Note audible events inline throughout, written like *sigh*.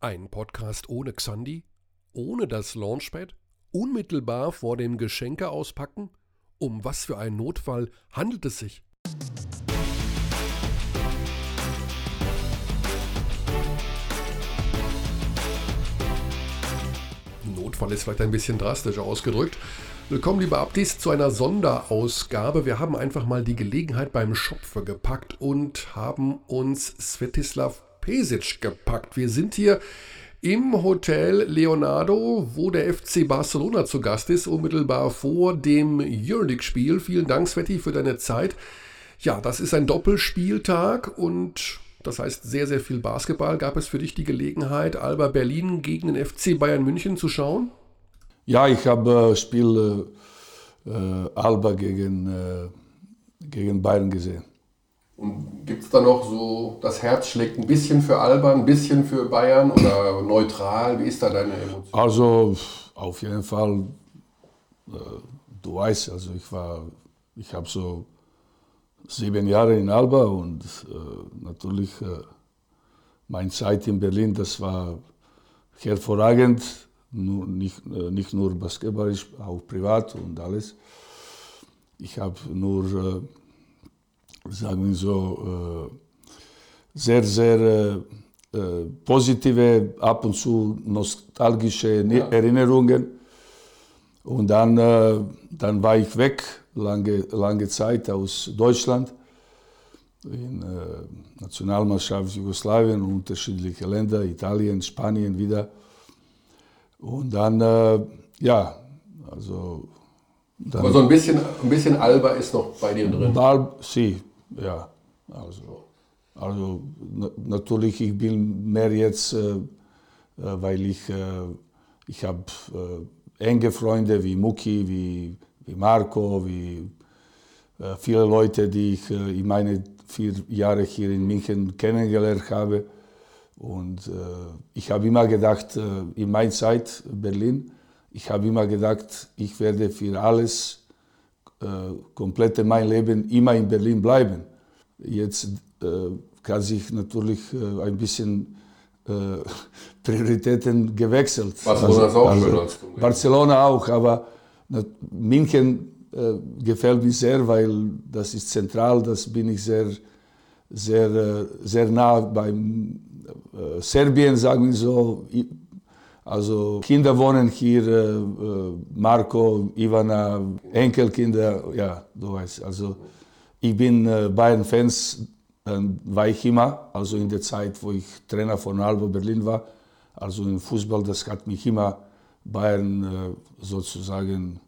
Ein Podcast ohne Xandi? Ohne das Launchpad? Unmittelbar vor dem Geschenke auspacken? Um was für einen Notfall handelt es sich? Notfall ist vielleicht ein bisschen drastisch ausgedrückt. Willkommen, liebe Abdis, zu einer Sonderausgabe. Wir haben einfach mal die Gelegenheit beim Schopfe gepackt und haben uns Svetislav Pesic gepackt. Wir sind hier im Hotel Leonardo, wo der FC Barcelona zu Gast ist, unmittelbar vor dem Euroleague-Spiel. Vielen Dank, Sveti, für deine Zeit. Ja, das ist ein Doppelspieltag und das heißt sehr, sehr viel Basketball. Gab es für dich die Gelegenheit, Alba Berlin gegen den FC Bayern München zu schauen? Ja, ich habe äh, Spiel äh, äh, Alba gegen, äh, gegen Bayern gesehen. Und gibt es da noch so, das Herz schlägt ein bisschen für Alba, ein bisschen für Bayern oder neutral? Wie ist da deine Emotion? Also auf jeden Fall, äh, du weißt, also ich war, ich habe so sieben Jahre in Alba und äh, natürlich äh, meine Zeit in Berlin, das war hervorragend, nur, nicht, äh, nicht nur basketballisch, auch privat und alles. Ich habe nur äh, sagen wir so, äh, sehr, sehr äh, äh, positive, ab und zu nostalgische ja. Erinnerungen. Und dann, dann war ich weg, lange, lange Zeit aus Deutschland, in äh, Nationalmannschaft Jugoslawien, unterschiedliche Länder, Italien, Spanien wieder. Und dann, äh, ja, also. Dann, Aber so ein bisschen, ein bisschen Alba ist noch bei dir drin. Alba, sie, ja, also, also na, natürlich, ich bin mehr jetzt, äh, äh weil ich, äh, ich habe äh, enge Freunde wie Muki, wie, wie Marco, wie äh, viele Leute, die ich in meine vier Jahre hier in München kennengelernt habe. Und ich habe immer gedacht, in meiner Zeit Berlin, ich habe immer gedacht, ich werde für alles äh, komplette mein Leben immer in Berlin bleiben. Jetzt äh, kann sich natürlich äh, ein bisschen äh, *laughs* Prioritäten gewechselt. Barcelona also, auch also, Barcelona auch, aber München äh, gefällt mir sehr, weil das ist zentral, das bin ich sehr, sehr, äh, sehr nah beim Serbien, sagen wir so. Also Kinder wohnen hier, äh, äh, Marco, Ivana, Enkelkinder, ja, du weißt. Also ich bin äh, Bayern-Fans, war ich immer, also in der Zeit, wo ich Trainer von Alba Berlin war. Also im Fußball, das hat mich immer Bayern sozusagen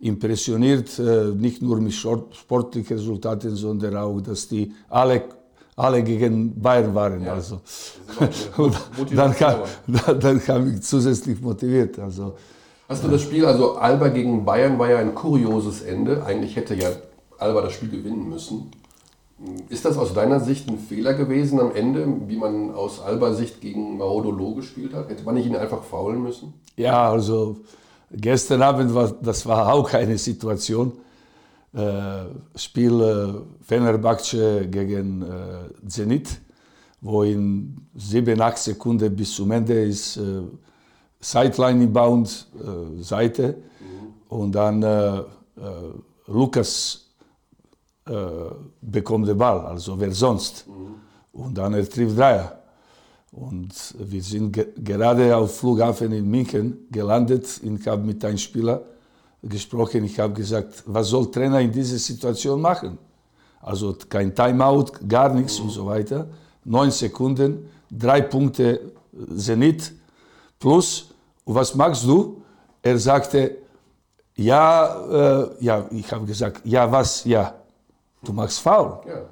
impressioniert, nicht nur mit sportlichen Resultaten, sondern auch, dass die alle alle gegen Bayern waren. Ja. Also. *laughs* dann, kam, dann kam ich zusätzlich motiviert. Also. Hast du das Spiel, also Alba gegen Bayern war ja ein kurioses Ende. Eigentlich hätte ja Alba das Spiel gewinnen müssen. Ist das aus deiner Sicht ein Fehler gewesen am Ende, wie man aus Alba-Sicht gegen Marodolo gespielt hat? Hätte man nicht ihn einfach faulen müssen? Ja, also gestern Abend war das war auch eine Situation Spiel äh, Fenerbahce gegen äh, Zenit, wo in 7, 8 Sekunden bis zum Ende ist äh, Sideline inbound, äh, Seite mhm. und dann äh, äh, Lukas bekommt den Ball, also wer sonst. Mhm. Und dann er trifft Dreier. Und wir sind ge gerade auf Flughafen in München gelandet. Ich habe mit einem Spieler gesprochen. Ich habe gesagt, was soll Trainer in dieser Situation machen? Also kein Timeout, gar nichts und so weiter. Neun Sekunden, drei Punkte Zenit plus. Und was machst du? Er sagte, ja, äh, ja, ich habe gesagt, ja, was, ja, du machst faul. Ja.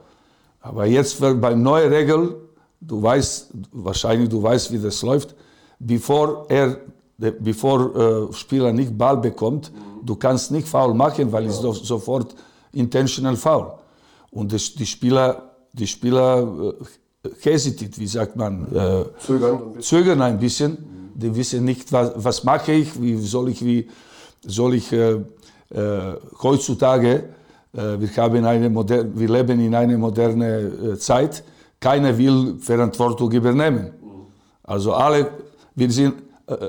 Aber jetzt beim neuen Regel, du weißt, wahrscheinlich du weißt, wie das läuft, bevor er, bevor äh, Spieler nicht Ball bekommt, Du kannst nicht faul machen, weil es ja. sofort intentional faul. Und das, die Spieler, die Spieler äh, hesitate, wie sagt man? Äh, zögern, ein bisschen. zögern ein bisschen. Mhm. Die wissen nicht, was, was mache ich, wie soll ich, wie soll ich äh, äh, heutzutage, äh, wir, haben eine moder wir leben in einer modernen äh, Zeit, keiner will Verantwortung übernehmen. Mhm. Also alle, wir sind, äh,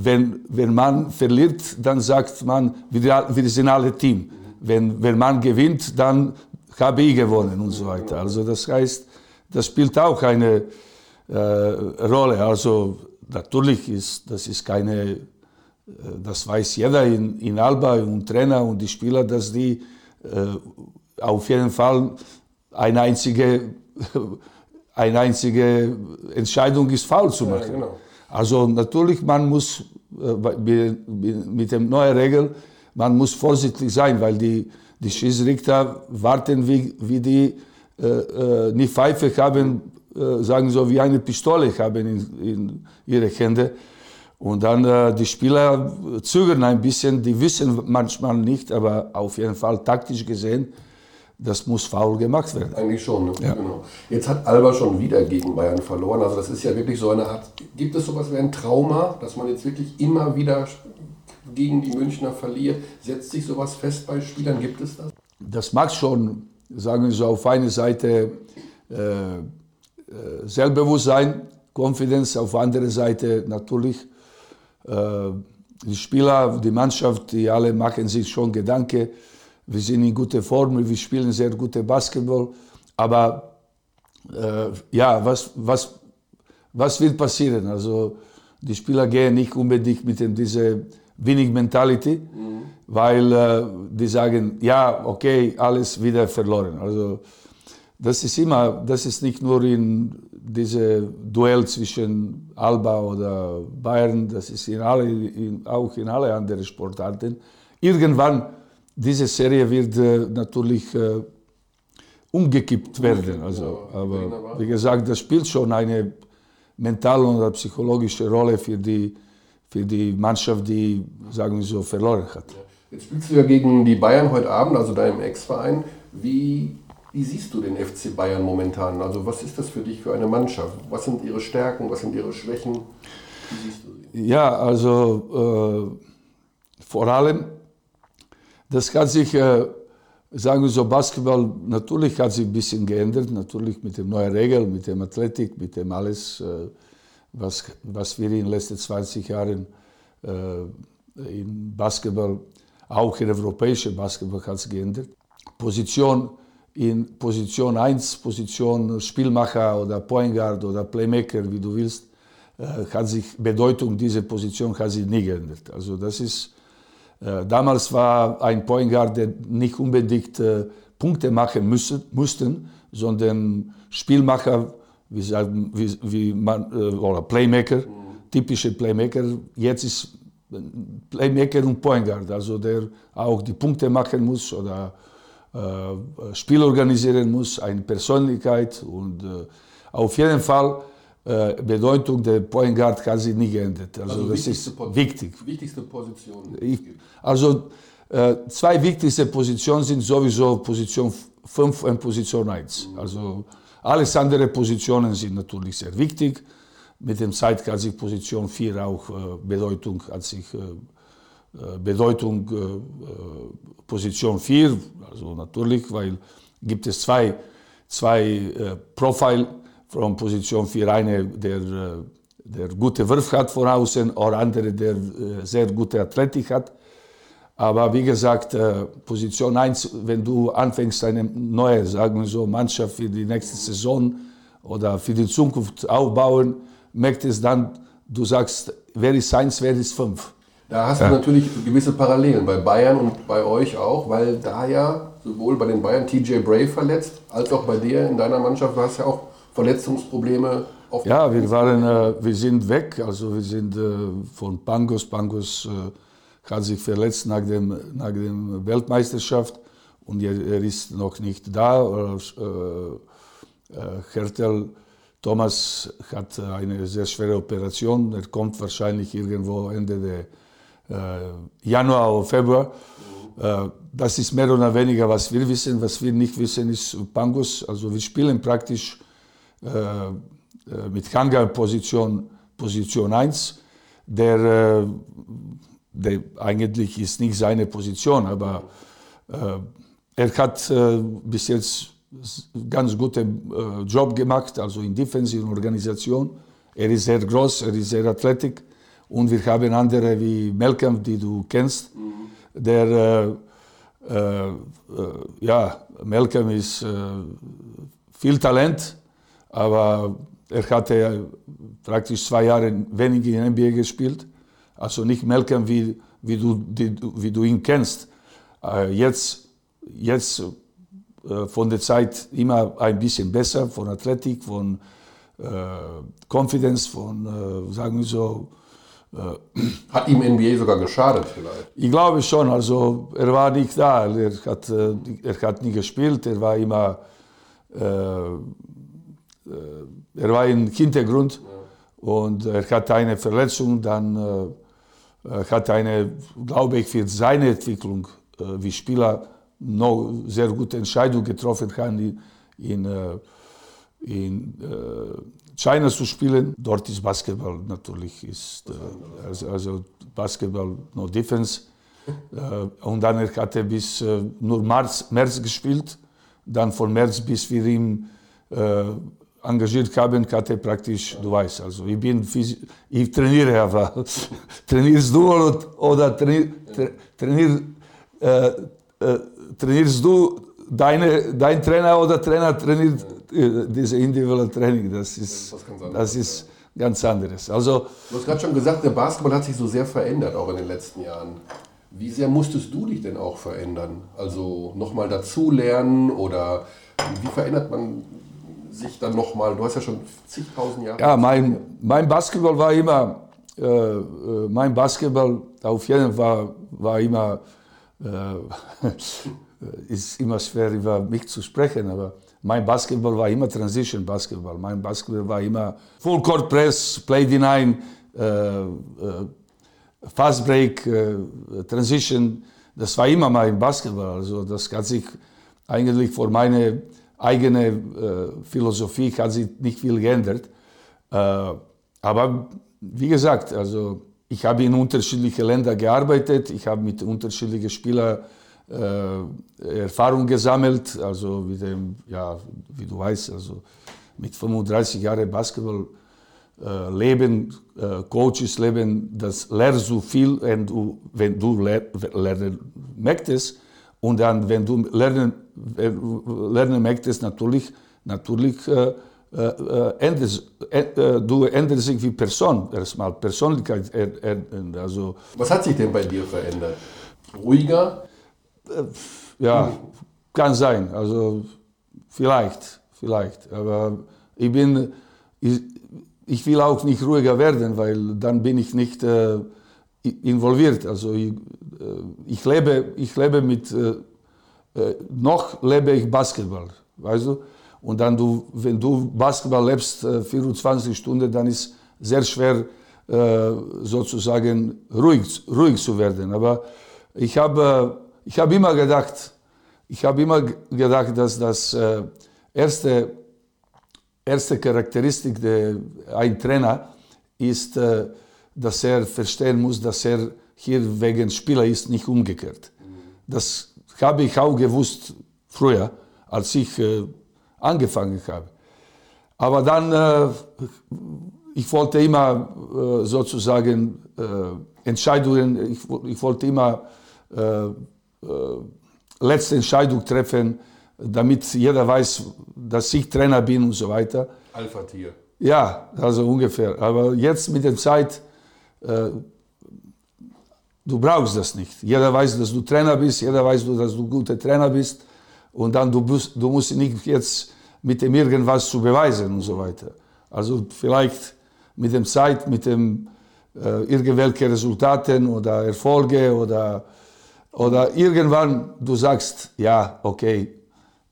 wenn, wenn man verliert, dann sagt man, wir, wir sind alle Team. Wenn, wenn man gewinnt, dann habe ich gewonnen und so weiter. Also das heißt, das spielt auch eine äh, Rolle. Also natürlich ist das ist keine, äh, das weiß jeder in, in Alba und Trainer und die Spieler, dass die äh, auf jeden Fall eine einzige, *laughs* eine einzige Entscheidung ist, faul zu machen. Ja, genau. Also natürlich, man muss äh, mit der neuen Regel, man muss vorsichtig sein, weil die, die Schiedsrichter warten, wie, wie die äh, äh nicht Pfeife haben, äh, sagen so wie eine Pistole haben in, in ihre Hände. Und dann äh, die Spieler zögern ein bisschen, die wissen manchmal nicht, aber auf jeden Fall taktisch gesehen, das muss faul gemacht werden. Eigentlich schon, ne? ja. genau. Jetzt hat Alba schon wieder gegen Bayern verloren. Also das ist ja wirklich so eine Art, gibt es sowas wie ein Trauma, dass man jetzt wirklich immer wieder gegen die Münchner verliert? Setzt sich sowas fest bei Spielern? Gibt es das? Das mag schon, sagen wir so, auf eine Seite äh, äh, Selbstbewusstsein, Confidence, auf der anderen Seite natürlich äh, die Spieler, die Mannschaft, die alle machen sich schon Gedanken, wir sind in guter Form, wir spielen sehr gute Basketball, aber äh, ja, was, was, was wird passieren? Also die Spieler gehen nicht unbedingt mit dieser wenig Mentality, mhm. weil äh, die sagen, ja, okay, alles wieder verloren. Also das ist immer, das ist nicht nur in diese Duell zwischen Alba oder Bayern, das ist in alle, in, auch in alle anderen Sportarten. Irgendwann diese Serie wird äh, natürlich äh, umgekippt werden. Also, aber wie gesagt, das spielt schon eine mentale oder psychologische Rolle für die, für die Mannschaft, die, sagen wir so, verloren hat. Jetzt spielst du ja gegen die Bayern heute Abend, also deinem Ex-Verein. Wie, wie siehst du den FC Bayern momentan? Also was ist das für dich für eine Mannschaft? Was sind ihre Stärken, was sind ihre Schwächen? Ja, also äh, vor allem das hat sich, äh, sagen wir so, Basketball natürlich hat sich ein bisschen geändert, natürlich mit den neuen Regeln, mit dem Athletik, mit dem alles, äh, was, was wir in den letzten 20 Jahren äh, in Basketball, auch in europäischen Basketball hat sich geändert. Position in Position 1, Position Spielmacher oder Point Guard oder Playmaker, wie du willst, äh, hat sich Bedeutung dieser Position hat sich nie geändert. Also das ist damals war ein Point Guard, der nicht unbedingt äh, Punkte machen müssen, mussten, sondern Spielmacher, wie, sagen, wie, wie man, äh, oder Playmaker, typische Playmaker. Jetzt ist Playmaker und Point Guard, also der auch die Punkte machen muss oder äh, Spiel organisieren muss, eine Persönlichkeit und äh, auf jeden Fall äh, Bedeutung der Point Guard hat sich nie geändert. Also, also das ist wichtig. Wichtigste Position. Ich, also äh, zwei wichtigste Positionen sind sowieso Position 5 und Position 1. Mhm. Also alles andere Positionen sind natürlich sehr wichtig. Mit dem Zeit hat sich Position 4 auch äh, Bedeutung, hat sich äh, äh Bedeutung äh, Position 4, also natürlich, weil gibt es zwei, zwei Profile von Position 4 eine, der, äh, der gute Wurf hat von außen, oder andere, der äh, sehr gute Athletik hat. Aber wie gesagt, äh, Position 1, wenn du anfängst, eine neue, sagen wir so, Mannschaft für die nächste Saison oder für die Zukunft aufbauen, merkt es dann, du sagst, wer ist 1, wer ist 5. Da hast ja. du natürlich gewisse Parallelen bei Bayern und bei euch auch, weil da ja sowohl bei den Bayern TJ Bray verletzt, als auch bei dir in deiner Mannschaft, du hast ja auch Verletzungsprobleme? Ja, wir, waren, äh, wir sind weg. Also wir sind äh, von Pangos. Pangos äh, hat sich verletzt nach der nach dem Weltmeisterschaft und er, er, ist noch nicht da. Äh, äh, Hertel Thomas hat eine sehr schwere Operation. Er kommt wahrscheinlich irgendwo Ende der, äh, Januar oder Februar. Mhm. Das ist mehr oder weniger, was wir wissen. Was wir nicht wissen, ist Pangos. Also wir spielen praktisch mit Hangar-Position Position 1, der, äh, der eigentlich ist nicht seine Position, aber er hat bis jetzt ganz guten Job gemacht, also in defensiven Organisation. er ist sehr groß, er ist sehr athletisch. Und wir haben andere wie Malcolm, die du kennst, mhm. der, äh, äh, ja, Malcolm ist äh, viel Talent, aber er hatte praktisch zwei Jahre weniger in NBA gespielt. Also nicht Malcolm, wie, wie, du, die, wie du ihn kennst. Äh, jetzt, jetzt äh, von der Zeit immer ein bisschen besser, von Athletik, von äh, Confidence, von, äh, sagen wir so. Äh, hat ihm NBA sogar geschadet vielleicht? Ich glaube schon, also er war nicht da, er hat, äh, er hat nie gespielt, er war immer, er war im Hintergrund und er hatte eine Verletzung, dann hat eine, glaube ich, für seine Entwicklung wie Spieler noch sehr gute Entscheidung getroffen hat, in, in, äh, in äh, China zu spielen. Dort ist Basketball natürlich, ist, äh, also, also, Basketball no Defense. und dann hat er bis nur März, März gespielt. Dann von März bis wir ihn engagiert haben, hat er praktisch, du weißt, also ich bin, ich trainiere aber, trainierst du oder, oder trainier, trainier, äh, äh, trainierst du deine, dein Trainer oder Trainer trainiert äh, diese individuelle Training. Das ist, das ist ganz anderes. Also, du hast gerade schon gesagt, der Basketball hat sich so sehr verändert, auch in den letzten Jahren. Wie sehr musstest du dich denn auch verändern? Also nochmal dazulernen oder wie verändert man sich dann nochmal? Du hast ja schon zigtausend Jahre. Ja, mein, mein Basketball war immer, äh, äh mein Basketball auf jeden Fall war immer äh, *laughs* ist immer schwer über mich zu sprechen, aber mein Basketball war immer Transition Basketball. Mein Basketball war immer Full Court Press, Play Deny, äh, äh, Fast Break, äh, Transition. Das war immer mein Basketball. Also das hat sich eigentlich vor meine eigene äh, Philosophie hat sich nicht viel geändert. Äh, aber wie gesagt, also ich habe in unterschiedlichen Ländern gearbeitet, ich habe mit unterschiedlichen Spielern äh, Erfahrung gesammelt, also wie, dem, ja, wie du weißt, also mit 35 Jahren Basketball äh, leben, äh, Coaches leben, das lernst du viel, wenn du, wenn du lernen möchtest. Und dann, wenn du lernen, lernen möchtest, natürlich, natürlich äh, äh, ändert, äh, du änderst dich wie Person, erstmal Persönlichkeit. Also Was hat sich denn bei dir verändert? Ruhiger? Äh, ja, kann sein. Also vielleicht, vielleicht. Aber ich bin, ich, ich will auch nicht ruhiger werden, weil dann bin ich nicht äh, involviert. Also ich, äh, ich, lebe, ich lebe mit, äh, noch lebe ich Basketball, weißt du? Und dann, du, wenn du Basketball lebst, 24 äh, Stunden, dann ist sehr schwer, äh, sozusagen ruhig, ruhig zu werden. Aber ich habe, ich habe immer gedacht, ich habe immer gedacht, dass das äh, erste, erste Charakteristik der ein Trainer ist, dass er verstehen muss, dass er hier wegen Spieler ist, nicht umgekehrt. Das habe ich auch gewusst früher, als ich angefangen habe. Aber dann, äh, ich wollte immer äh, sozusagen äh, Entscheidungen, ich, ich, wollte immer äh, äh, letzte Entscheidung treffen, damit jeder weiß, dass ich Trainer bin und so weiter. Alpha-Tier. Ja, also ungefähr. Aber jetzt mit der Zeit, äh, du brauchst das nicht. Jeder weiß, dass du Trainer bist, jeder weiß, dass du guter Trainer bist. Und dann du, bist, du musst nicht jetzt mit dem irgendwas zu beweisen und so weiter. Also vielleicht mit dem Zeit, mit dem äh, irgendwelche Resultaten oder Erfolge oder, oder irgendwann du sagst, ja, okay,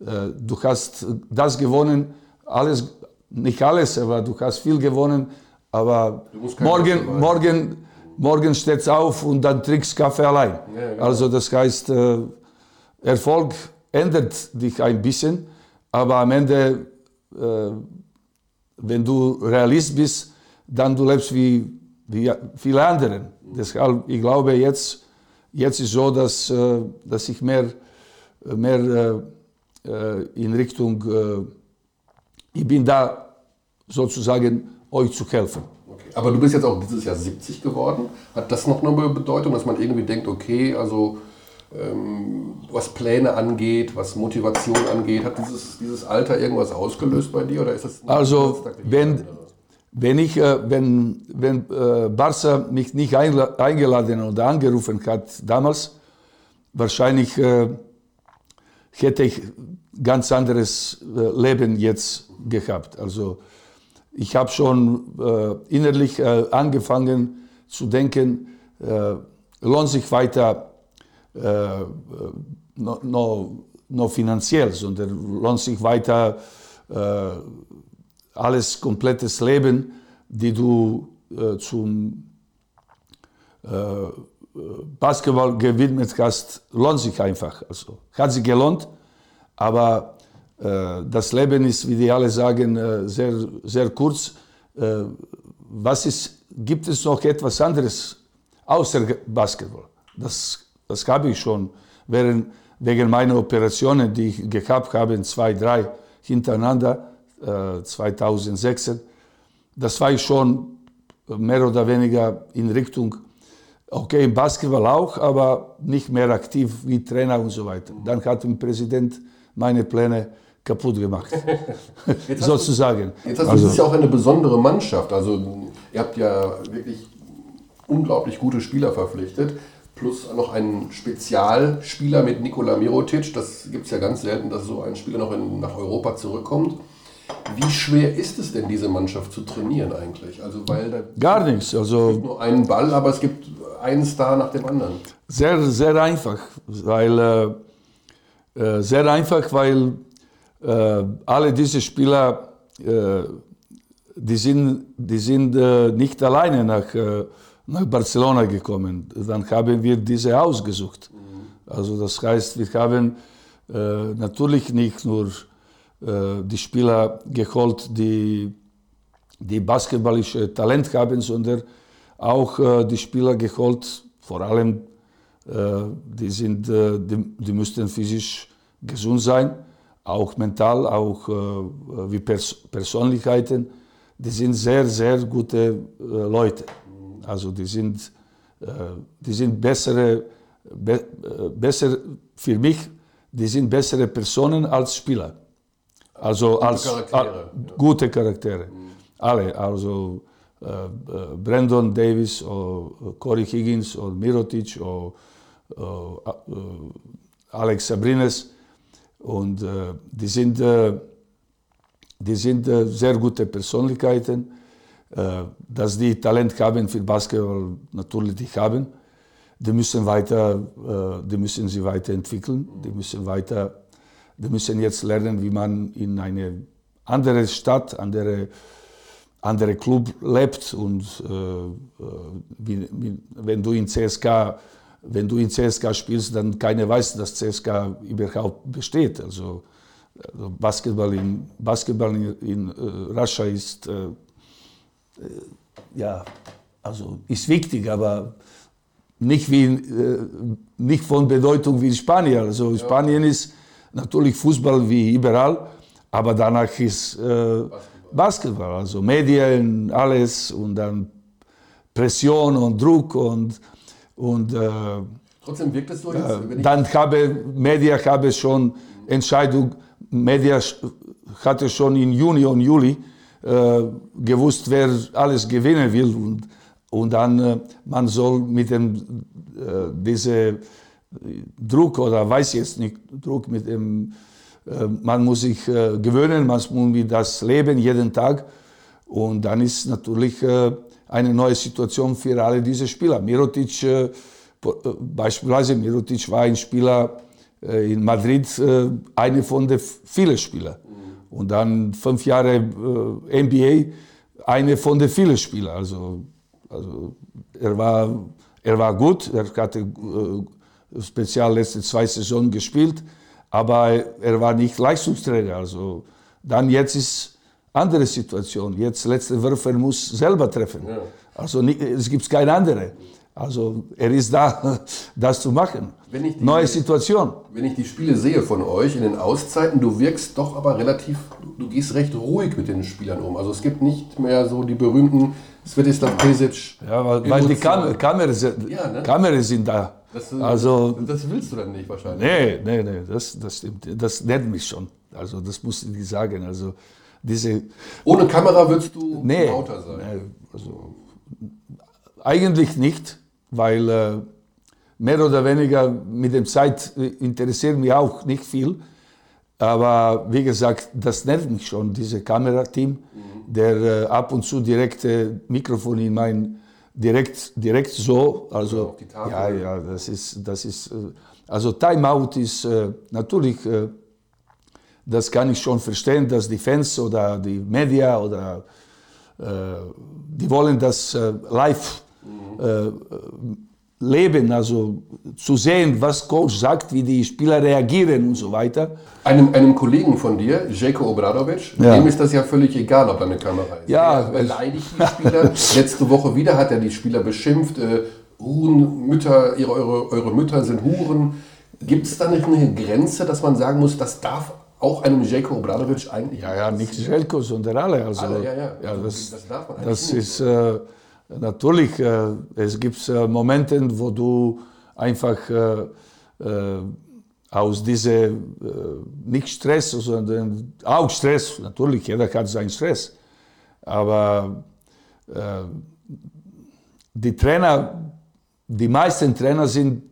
äh, du hast das gewonnen, alles, nicht alles, aber du hast viel gewonnen, aber morgen, morgen, morgen steht's auf und dann trinkst Kaffee allein. Ja, genau. Also das heißt, äh, Erfolg ändert dich ein bisschen, aber am Ende, äh, wenn du Realist bist, dann du lebst wie, wie viele andere. Deshalb, ich glaube, jetzt, jetzt ist so, dass, äh, dass ich mehr, mehr in Richtung, ich bin da sozusagen euch zu helfen. Okay. Aber du bist jetzt auch dieses Jahr 70 geworden. Hat das noch eine Bedeutung, dass man irgendwie denkt, okay, also ähm, was Pläne angeht, was Motivation angeht, hat dieses, dieses Alter irgendwas ausgelöst bei dir oder ist das Also wenn, wenn ich, äh, wenn, wenn äh, Barca mich nicht eingeladen oder angerufen hat damals, wahrscheinlich äh, hätte ich ganz anderes Leben jetzt gehabt. Also ich habe schon innerlich angefangen zu denken, lohnt sich weiter noch no, no finanziell, sondern lohnt sich weiter alles komplettes Leben, die du äh, zum äh, Basketball gewidmet hast, lohnt sich einfach. Also hat sich gelohnt, aber äh, das Leben ist, wie die alle sagen, äh, sehr, sehr kurz. Äh, was ist, gibt es noch etwas anderes außer Basketball? Das, das habe ich schon während, wegen meiner Operationen, die ich gehabt habe, zwei, drei hintereinander 2016, äh, das war ich schon mehr oder weniger in Richtung, okay, im Basketball auch, aber nicht mehr aktiv wie Trainer und so weiter. Dann hat der Präsident meine Pläne kaputt gemacht, *laughs* jetzt sozusagen. Du, jetzt hast du, also, das ist ja auch eine besondere Mannschaft. Also ihr habt ja wirklich unglaublich gute Spieler verpflichtet, plus noch einen Spezialspieler mit Nikola Mirotic. Das gibt es ja ganz selten, dass so ein Spieler noch in, nach Europa zurückkommt. Wie schwer ist es denn, diese Mannschaft zu trainieren eigentlich? Also, weil da Gar nichts. Also gibt nur einen Ball, aber es gibt einen Star nach dem anderen. Sehr, sehr einfach. Weil, äh, äh sehr einfach, weil alle diese Spieler, äh, die sind, die sind äh, nicht alleine nach, äh, nach Barcelona gekommen. Dann haben wir diese ausgesucht. Also das heißt, wir haben natürlich nicht nur äh, die Spieler geholt, die, die basketballische Talent haben, sondern auch äh, die Spieler geholt, vor allem äh, die, sind, die, die müssten physisch gesund sein, auch mental, auch wie Pers Persönlichkeiten. Die sind sehr, sehr gute Leute. Also die sind, die sind bessere, be, besser für mich, die sind bessere Personen als Spieler. Also gute als Charaktere. gute Charaktere. Mhm. Alle, also äh, äh, Brandon Davis oder äh, Corey Higgins oder Mirotic oder äh, äh, Alex Sabrines. Und äh, die sind, die sind sehr gute Persönlichkeiten. dass die Talent haben für Basketball, natürlich die haben. Die müssen, weiter, die müssen sie weiterentwickeln, die müssen weiter die müssen jetzt lernen, wie man in eine andere Stadt, andere, andere Club lebt und äh, äh wie, wie, wenn du in CSK wenn du in CSK spielst, dann keiner weiß, dass CSK überhaupt besteht. Also, also Basketball in, Basketball in, in äh, Russia ist, äh, äh, ja, also ist wichtig, aber nicht, wie, äh, nicht von Bedeutung wie in Spanien. Also ja. Spanien ist natürlich Fußball wie überall, aber danach ist äh, Basketball. also Medien, alles und dann Pression und Druck und, und äh, Trotzdem wirkt es so jetzt, äh, Dann habe Media habe schon Entscheidung, Media hatte schon im Juni und Juli äh, gewusst, wer alles gewinnen will. Und, und dann äh, man soll mit dem äh, diese Druck oder weiß jetzt nicht, Druck mit dem, äh, man muss sich äh, gewöhnen, man muss das leben jeden Tag. Und dann ist natürlich äh, eine neue Situation für alle diese Spieler. Mirotic, äh, äh, beispielsweise Mirotic war ein Spieler äh, in Madrid, eine von den vielen Spielern. Mhm. Und dann fünf Jahre NBA, eine von den vielen Spielern. Also, also er, war, er war gut, er hatte speziell letzte zwei Saisonen gespielt, aber er war nicht Leistungsträger. Also dann jetzt ist andere Situation. Jetzt letzte Würfe muss selber treffen. Ja. Also nicht, es gibt keine andere. Also er ist da, *laughs* das zu machen. Die- Neue Situation. Wenn ich die Spiele sehe von euch in den Auszeiten, du wirkst doch aber relativ, du, gehst recht ruhig mit den Spielern um. Also es gibt nicht mehr so die berühmten Svetislav Pesic. Ja, weil, weil die Kam. Kamera, sind- Ja, ne? Kameras sind da. Das, also, das willst du dann nicht wahrscheinlich. nee, nee, nee, das, das stimmt. Das nennt mich schon. Also das muss ich nicht sagen. Also diese, Ohne Kamera würdest du nee, lauter sein. nee also, eigentlich nicht, weil äh, mehr oder weniger mit der Zeit äh, interessiert mich auch nicht viel. Aber wie gesagt, das nervt mich schon, dieses Kamerateam, der äh, ab und zu direkt äh, Mikrofon in mein, direkt, direkt so, also Tafel. ja, ja, das ist, das ist, äh, also Timeout ist natürlich, das kann ich schon verstehen, dass die Fans oder die Media oder äh, die wollen das äh, live äh, leben, also zu sehen, was Coach sagt, wie die Spieler reagieren und so weiter. Einem, einem Kollegen von dir, Jeko Obradovic, Ja. dem ist das ja völlig egal, ob da eine Kamera ist. Ja, er beleidigt die Spieler. *laughs* Letzte Woche wieder hat er die Spieler beschimpft. Äh, Huren, Mütter, ihre, eure, eure Mütter sind Huren. Gibt es da nicht eine Grenze, dass man sagen muss, das darf auch einem Jeko Obradovic eigentlich Ja, ja, nicht Jelko, sondern alle. Also, Alle, ja, ja. Also, das, das darf man das ist äh, natürlich, äh, es gibt äh, Momente, wo du einfach äh, äh, aus diesem äh, nicht Stress, sondern auch Stress, natürlich, jeder hat seinen Stress, aber die Trainer, die meisten Trainer sind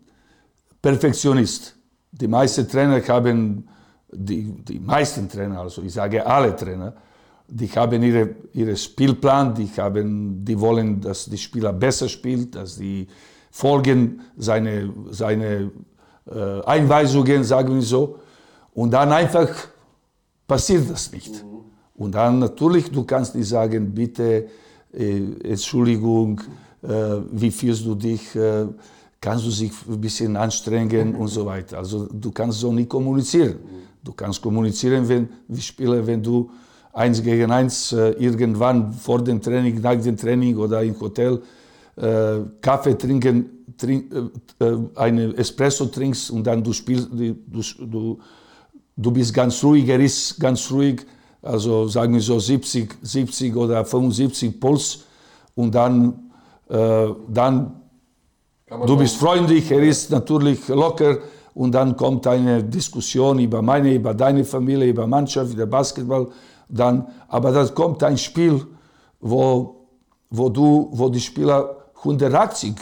Perfektionist. Die meisten Trainer haben, die, die meisten Trainer, also ich sage alle Trainer, die haben ihre, ihren Spielplan, die, haben, die wollen, dass die Spieler besser spielt, dass die folgen seine, seine äh, Einweisungen, sagen wir so. Und dann einfach passiert das nicht. Und dann natürlich, du kannst nicht sagen, bitte, äh, Entschuldigung, äh, wie fühlst du dich, äh, kannst du dich ein bisschen anstrengen und so weiter. Also du kannst so nicht kommunizieren. Du kannst kommunizieren, wenn, wie Spieler, wenn du eins gegen eins äh, irgendwann vor dem Training, nach dem Training oder im Hotel äh, Kaffee trinken, trink, äh, äh, einen Espresso trinkst und dann du spielst, du, du, du bist ganz ruhig, er ist ganz ruhig, also sagen wir so 70, 70 oder 75 Puls und dann, äh, dann du bist freundlich, er ist natürlich locker und dann kommt eine Diskussion über meine, über deine Familie, über Mannschaft, über Basketball, dann, aber dann kommt ein Spiel, wo, wo, du, wo die Spieler 180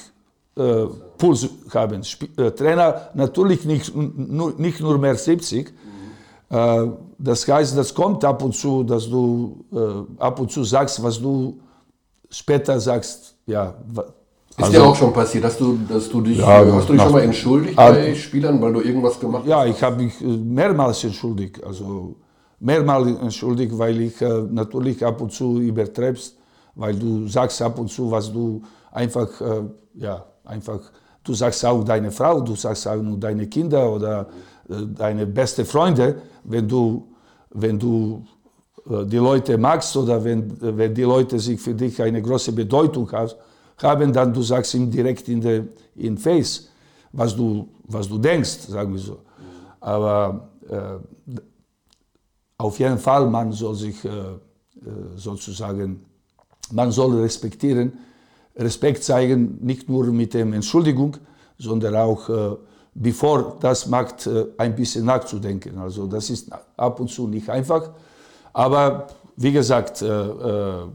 äh, Puls haben. Sp äh, Trainer natürlich nicht, nur, nicht nur mehr 70. Äh, das heißt, das kommt ab und zu, dass du äh, ab und zu sagst, was du später sagst. Ja, Ist dir auch schon passiert, dass du, dass du dich, Ja, hast du dich schon mal entschuldigt Ah. bei Spielern, weil du irgendwas gemacht Ja, hast? ich habe mich äh, mehrmals entschuldigt. Also mehrmals entschuldigt, weil ich äh, natürlich ab und zu übertreibst, weil du sagst ab und zu, was du einfach, äh, ja, einfach, du sagst auch deine Frau, du sagst auch nur deine Kinder oder äh, deine beste Freunde, wenn du, wenn du äh, die Leute magst oder wenn, äh, wenn die Leute sich für dich eine große Bedeutung has- haben, dann du sagst ihm direkt in the in face, was du, was du denkst, sagen wir so. Aber äh, auf jeden Fall, man soll sich äh, äh, sozusagen, man soll respektieren, Respekt zeigen, nicht nur mit der Entschuldigung, sondern auch, äh, bevor das macht, äh, ein bisschen nachzudenken. Also das ist ab und zu nicht einfach. Aber wie gesagt, äh,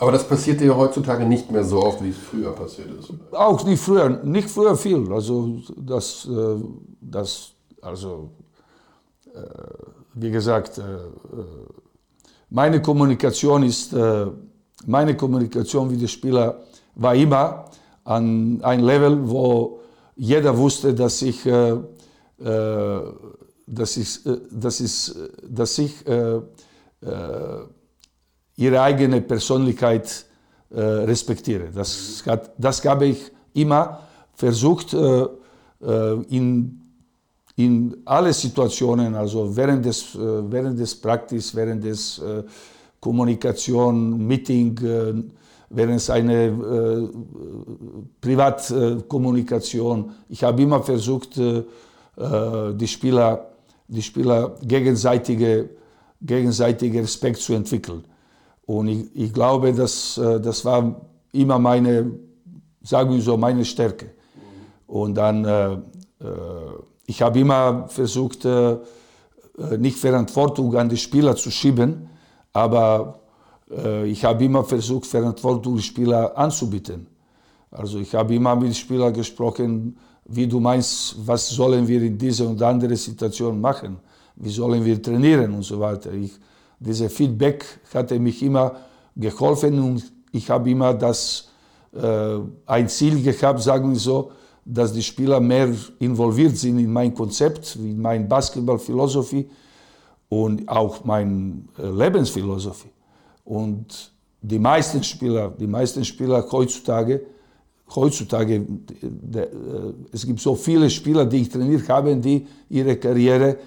Aber das passiert dir heutzutage nicht mehr so oft, wie es früher passiert ist. auch nicht früher, nicht früher viel. Also das, äh, das also äh, wie gesagt, äh, meine Kommunikation ist, meine Kommunikation mit den Spielern war immer an ein Level, wo jeder wusste, dass ich, dass ich, dass ich, dass ich ihre eigene Persönlichkeit äh, respektiere. Das, hat, das habe ich immer versucht, äh, äh, in, in alle Situationen, also während des, äh, während des Praktis, während des äh, Kommunikation, Meeting, äh, wenn es eine äh, Privatkommunikation. ich habe immer versucht, äh, die Spieler, die Spieler gegenseitige, gegenseitige Respekt zu entwickeln. Und ich, ich glaube, dass, äh, das war immer meine, sagen wir so, meine Stärke. Und dann, äh, ich habe immer versucht, nicht Verantwortung an die Spieler zu schieben, aber ich habe immer versucht, Verantwortung die Spieler anzubieten. Also ich habe immer mit Spielern gesprochen, wie du meinst, was sollen wir in dieser und anderen Situation machen, wie sollen wir trainieren und so weiter. Ich, dieses Feedback hatte mich immer geholfen und ich habe immer das, äh, ein Ziel gehabt, sagen wir so, dass die Spieler mehr involviert sind in mein Konzept, in meine Basketballphilosophie und auch meine äh, Lebensphilosophie. Und die meisten Spieler, die meisten Spieler heutzutage, heutzutage, äh, es gibt so viele Spieler, die ich trainiert habe, die ihre Karriere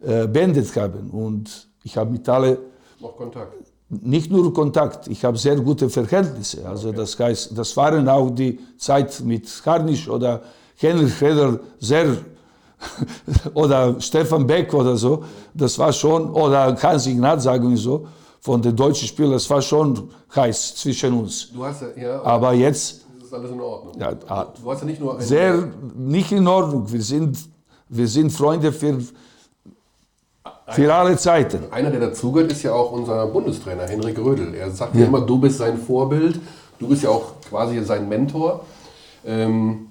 äh, beendet haben. Und ich habe mit alle noch Kontakt. Nicht nur Kontakt, ich habe sehr gute Verhältnisse. Also okay. das heißt, das waren auch die Zeit mit Harnisch oder Henrik Reder sehr *laughs* oder Stefan Beck oder so. Das war schon oder Hans Ignat, sagen wir so, von den deutschen Spielern. Das war schon heiß zwischen uns. Du hast ja, ja aber jetzt ist alles in Ordnung. Ja, du hast ja nicht nur sehr nicht in Ordnung. Wir sind wir sind Freunde für für alle Zeiten. Einer, der dazugehört, ist ja auch unser Bundestrainer, Henrik Rödel. Er sagt ja immer, du bist sein Vorbild, du bist ja auch quasi sein Mentor. Ähm,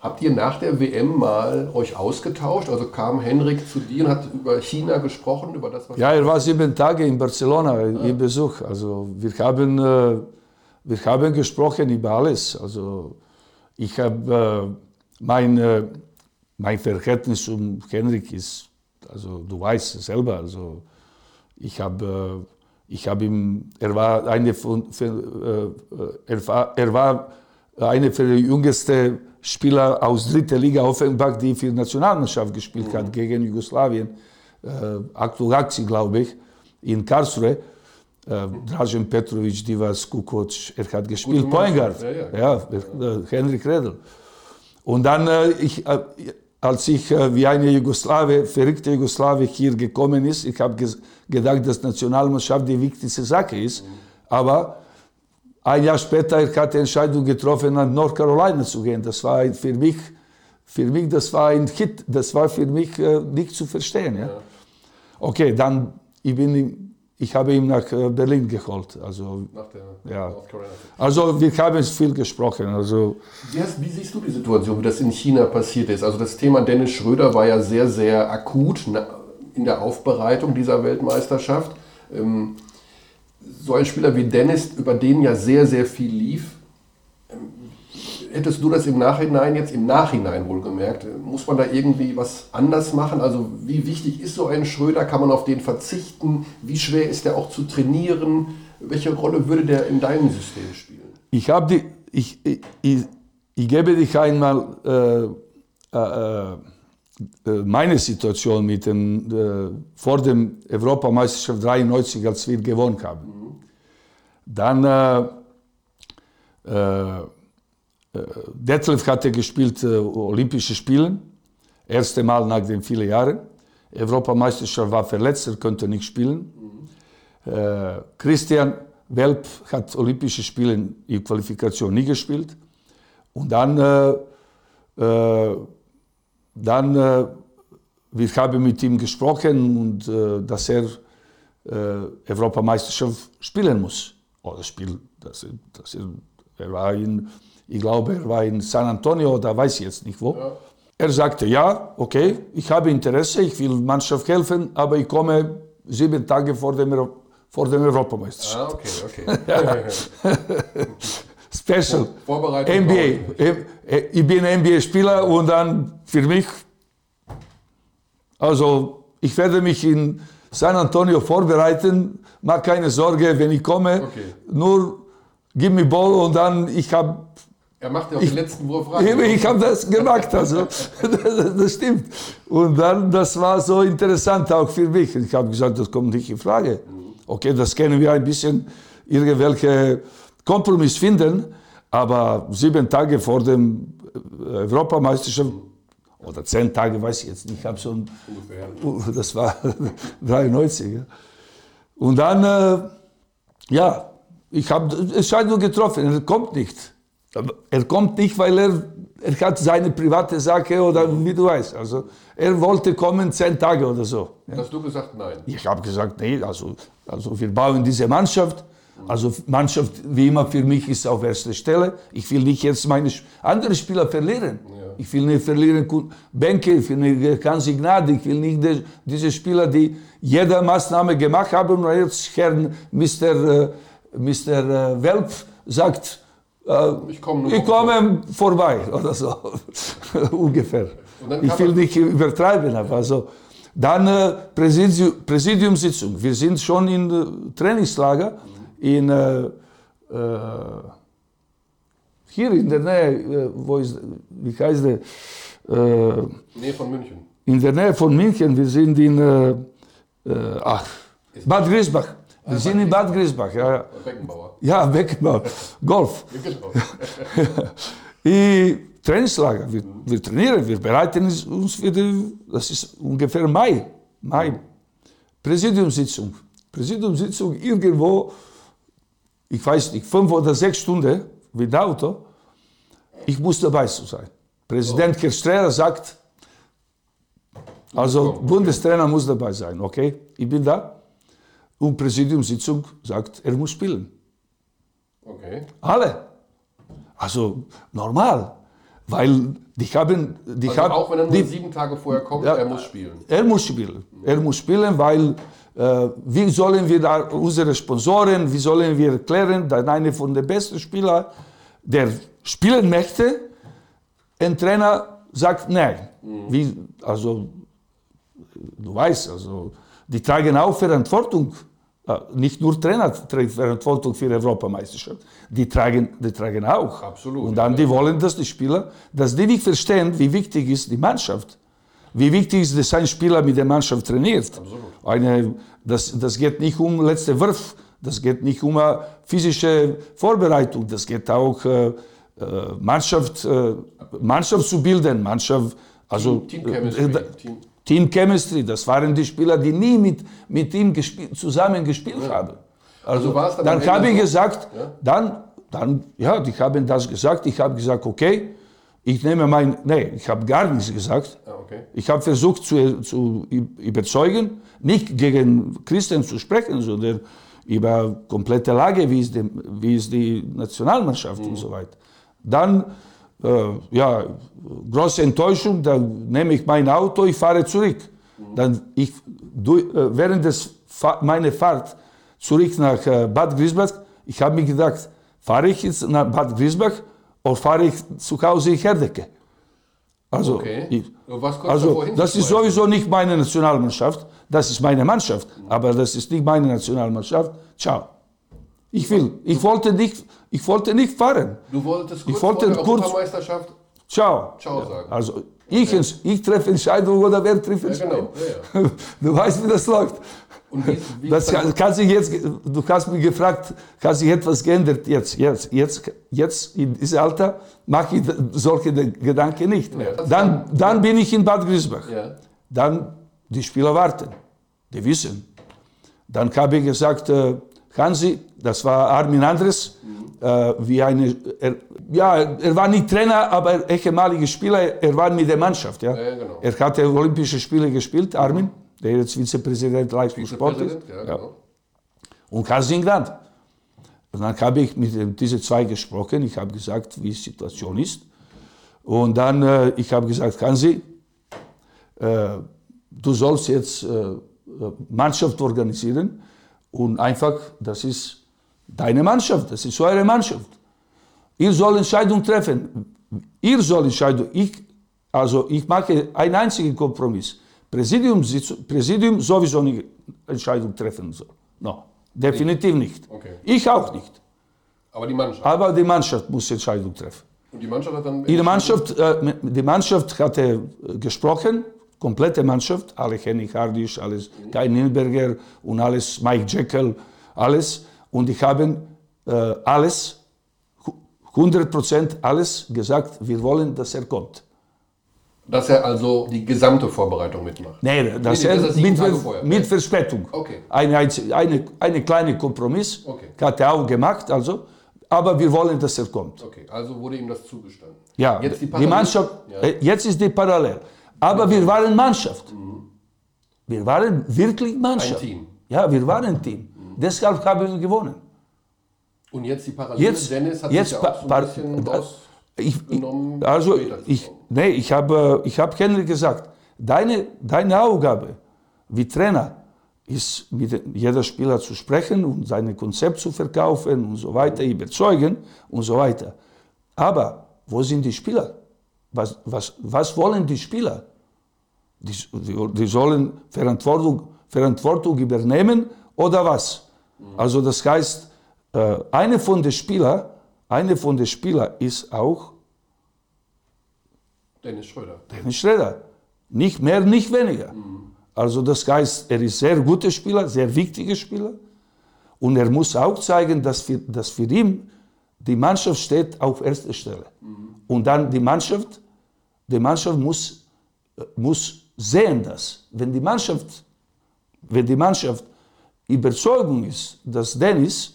habt ihr nach der WM mal euch ausgetauscht? Also kam Henrik zu dir und hat über China gesprochen, über das, was Ja, er war sieben Tage in Barcelona ah. im Besuch. Also wir haben, äh, wir haben gesprochen über alles. Also ich habe äh, mein, äh, mein Verhältnis zum Henrik ist also du weißt es selber. Also ich habe, äh, ich habe ihm, er war eine von, äh, äh, er war, er war eine für die jüngste Spieler aus dritter Liga Offenbach, die für die Nationalmannschaft gespielt mhm. hat gegen Jugoslawien, äh, 88 glaube ich, in Karlsruhe. Äh, Dražen Petrovic, Divas Kukoc, er hat gespielt, Point Guard, ja, ja. ja, ja. Henrik Redl. Und dann, äh, ich, als ich äh, wie eine Jugoslawe, verrückte Jugoslawe hier gekommen ist, ich habe gedacht, dass Nationalmannschaft die wichtigste Sache ist. Aber ein Jahr später hat er die Entscheidung getroffen, nach North Carolina zu gehen. Das war für mich, für mich das war ein Hit. Das war für mich äh, nicht zu verstehen. Ja? Okay, dann ich bin ich habe ihn nach äh, Berlin geholt. Also, nach der ja. Also wir haben viel gesprochen. Also, wie, hast, wie, siehst du die Situation, wie das in China passiert ist? Also das Thema Dennis Schröder war ja sehr, sehr akut in der Aufbereitung dieser Weltmeisterschaft. Ähm, so ein Spieler wie Dennis, über den ja sehr, sehr viel lief, hättest du das im Nachhinein, jetzt im Nachhinein wohlgemerkt, muss man da irgendwie was anders machen? Also wie wichtig ist so ein Schröder? Kann man auf den verzichten? Wie schwer ist der auch zu trainieren? Welche Rolle würde der in deinem System spielen? Ich habe die, ich, ich, ich, ich, gebe dich einmal äh, äh, äh, meine Situation mit dem, äh, vor dem Europameisterschaft 93, als wir gewonnen haben. Mhm. Dann Detlef hatte gespielt äh, Olympische Spiele, erste Mal nach den vielen Jahren. Europameisterschaft war verletzt, er konnte nicht spielen. Mhm. Äh, Christian Welp hat Olympische Spiele in Qualifikation nie gespielt. Und dann, äh, äh, dann äh, wir haben mit ihm gesprochen und äh, dass er Europameisterschaft spielen muss. Oder spiel, dass, dass er, er war in ich glaube, er war in San Antonio, da weiß ich jetzt nicht wo. Ja. Er sagte, ja, okay, ich habe Interesse, ich will Mannschaft helfen, aber ich komme sieben Tage vor dem, vor dem Europameisterschaft. Ah, okay, okay. *laughs* Special. Vorbereitung. NBA. Ich bin NBA-Spieler und dann für mich, also ich werde mich in San Antonio vorbereiten, mach keine Sorge, wenn ich komme, okay. nur gib mir Ball und dann ich habe er macht ja auch ich, den letzten Wurf rein. *laughs* Ich habe das gemacht, also das, das, stimmt. Und dann, das war so interessant auch für mich. Ich habe gesagt, das kommt nicht in Frage. Okay, das kennen wir ein bisschen, irgendwelche Kompromiss finden, aber sieben Tage vor dem äh, Europameisterschaft oder zehn Tage, weiß ich jetzt nicht, ich habe schon, Ungefähr. das war *laughs* 93. Ja. Und dann, äh, ja, ich habe Entscheidung getroffen, er kommt nicht. Er kommt nicht, weil er, er hat seine private Sache oder wie du weißt. Also er wollte kommen zehn Tage oder so. Ja. Hast du gesagt nein? Ich habe gesagt, nee, also, also wir bauen diese Mannschaft. Also Mannschaft, wie immer, für mich ist auf erster Stelle. Ich will nicht jetzt meine Sp- andere Spieler verlieren. Ich will nicht verlieren Benke, ich will nicht Kansi Gnade, ich will nicht die, diese Spieler, die jede Maßnahme gemacht haben und jetzt Herrn Mr. Äh, Mr. äh, Welp sagt, Ich komme nur ich komme vorbei *laughs* oder so, *laughs* ungefähr. Ich will nicht übertreiben, aber also dann äh, Präsidium, Präsidiumssitzung. Wir sind schon in äh, Trainingslager in äh, äh, hier in der Nähe, äh, wo ist, wie heißt der? Äh, Nähe von München. in der Nähe von München. Wir sind in äh, äh, ach, Bad Griesbach. Wir sind in Bad Griesbach. Ja. Beckenbauer. ja Beckenbauer, Golf. Genau. *laughs* I Trainingslager. Wir, wir trainieren, wir bereiten uns für die, das ist ungefähr Mai. Mai. Präsidiumssitzung. Präsidiumssitzung irgendwo, ich weiß nicht, fünf oder sechs Stunden mit Auto. Ich muss dabei sein. Präsident Kirchsträger sagt, also Bundestrainer muss dabei sein, okay? Ich bin da. Und Präsidiumssitzung sagt, er muss spielen. Okay. Alle. Also normal. Weil die haben, die Also haben, auch wenn er nur die, sieben Tage vorher kommt, Ja. er muss spielen. er muss spielen. Er muss spielen, weil äh, wie sollen wir da unsere Sponsoren, wie sollen wir erklären, dass einer von den besten Spielern, der spielen möchte, ein Trainer sagt nein. Wie, also, du weißt, also, die tragen auch Verantwortung. Äh, Nicht nur Trainer tragen Verantwortung für Europameisterschaft, die tragen, die tragen auch. Absolut, Und dann die wollen, dass die Spieler, dass die nicht verstehen, wie wichtig ist die Mannschaft. Wie wichtig ist, dass ein Spieler mit der Mannschaft trainiert. Eine, das, das geht nicht um letzte Wurf, das geht nicht um physische Vorbereitung, das geht auch äh, äh, Mannschaft, äh, Mannschaft zu bilden, Mannschaft, also Team äh, Team, Team Chemistry, das waren die Spieler, die nie mit, mit ihm gespielt, zusammen gespielt haben. Also es dann habe ich gesagt, Ja? dann, dann, ja, die haben das gesagt, ich habe gesagt, okay, ich nehme mein, nee, ich habe gar nichts gesagt. ah, okay. Ich habe versucht zu, zu überzeugen, nicht gegen Christen zu sprechen, sondern über komplette Lage, wie ist die, wie ist die Nationalmannschaft und so weiter. Dann, ja, große Enttäuschung, dann nehme ich mein Auto, ich fahre zurück. Dann ich, äh, während des meiner Fahrt zurück nach äh, Bad Griesbach, ich habe mir gedacht, fahre ich jetzt nach Bad Griesbach oder fahre ich zu Hause in Herdecke? Also, Okay. ich, also das ist sowieso nicht meine Nationalmannschaft, das ist meine Mannschaft, aber das ist nicht meine Nationalmannschaft. Ciao. Ich will, ich wollte nicht, ich wollte nicht fahren. Du wolltest kurz Ich wollte vor der kurz- Europameisterschaft Ciao. Ciao sagen. Also ich, ents- ich treffe Entscheidungen oder wer trifft Ja, Entscheidungen? genau. Ja, ja. *laughs* Du weißt, wie das läuft. Wie, wie Das kann, kann sich jetzt, du hast mich gefragt, hat sich etwas geändert jetzt, jetzt, jetzt, jetzt in diesem Alter mache ich solche Gedanken nicht mehr. Ja. Dann, dann bin ich in Bad Griesbach. ja. Dann die Spieler warten, die wissen. Dann habe ich gesagt, äh, Hansi, das war Armin Andres, äh, wie eine, er, ja, er war nicht Trainer, aber ehemaliger Spieler, er war mit der Mannschaft. Ja. Ja, genau. Er hatte Olympische Spiele gespielt, Armin, der jetzt Vizepräsident Leistungssport ist. Ja, genau. Und Hansi Grant. Und dann habe ich mit diesen zwei gesprochen, ich habe gesagt, wie die Situation ist. Und dann, äh, ich habe gesagt, Hansi, äh, du sollst jetzt äh, äh, Mannschaft organisieren und einfach, das ist deine Mannschaft, das ist eure Mannschaft. Ihr sollt Entscheidung treffen. Ihr sollt Entscheidung. Ich, also ich mache einen einzigen Kompromiss. Präsidium, Präsidium sowieso nicht Entscheidung treffen soll. No, definitiv nicht. Okay. Ich auch nicht. Aber die Mannschaft. Aber die Mannschaft muss Entscheidung treffen. Und die Mannschaft hat dann. Die Mannschaft, äh, die Mannschaft hatte äh, gesprochen, komplette Mannschaft, alle Henning Hardisch, alles Kai Nilberger und alles, Mike Jekyll, alles. Und die haben äh, alles, 100% alles gesagt, wir wollen, dass er kommt. Dass er also die gesamte Vorbereitung mitmacht? Nee, dass nee, er das mit, Ver mit Verspätung. Okay. Eine, eine, eine kleine Kompromiss okay. hat er auch gemacht, also, aber wir wollen, dass er kommt. Okay, also wurde ihm das zugestanden. Ja, jetzt die, die Mannschaft, ja. Äh, jetzt ist die parallel. Aber wir waren Mannschaft. Mhm. Wir waren wirklich Mannschaft. Ein Team. Ja, wir waren ein Team. Mhm. Deshalb haben wir gewonnen. Und jetzt die Parallele, jetzt, Dennis hat jetzt sich ja auch so ein bisschen rausgenommen. Ich, also, ich, nee, ich habe ich hab Henry gesagt, deine, deine Aufgabe wie Trainer ist, mit jeder Spieler zu sprechen und sein Konzept zu verkaufen und so weiter, überzeugen und so weiter. Aber wo sind die Spieler? Was, was, was wollen die Spieler? Die, die, die sollen Verantwortung, Verantwortung übernehmen oder was? Also das heißt, äh, eine von den Spielern, eine von den Spieler ist auch Dennis Schröder. Dennis Schröder. Nicht mehr, nicht weniger. Mhm. Also das heißt, er ist sehr guter Spieler, sehr wichtiger Spieler. Und er muss auch zeigen, dass für, dass für ihn die Mannschaft steht auf erster Stelle. Mhm. Und dann die Mannschaft, die Mannschaft muss, muss sehen das. Wenn die Mannschaft, wenn die Mannschaft Überzeugung ist, dass Dennis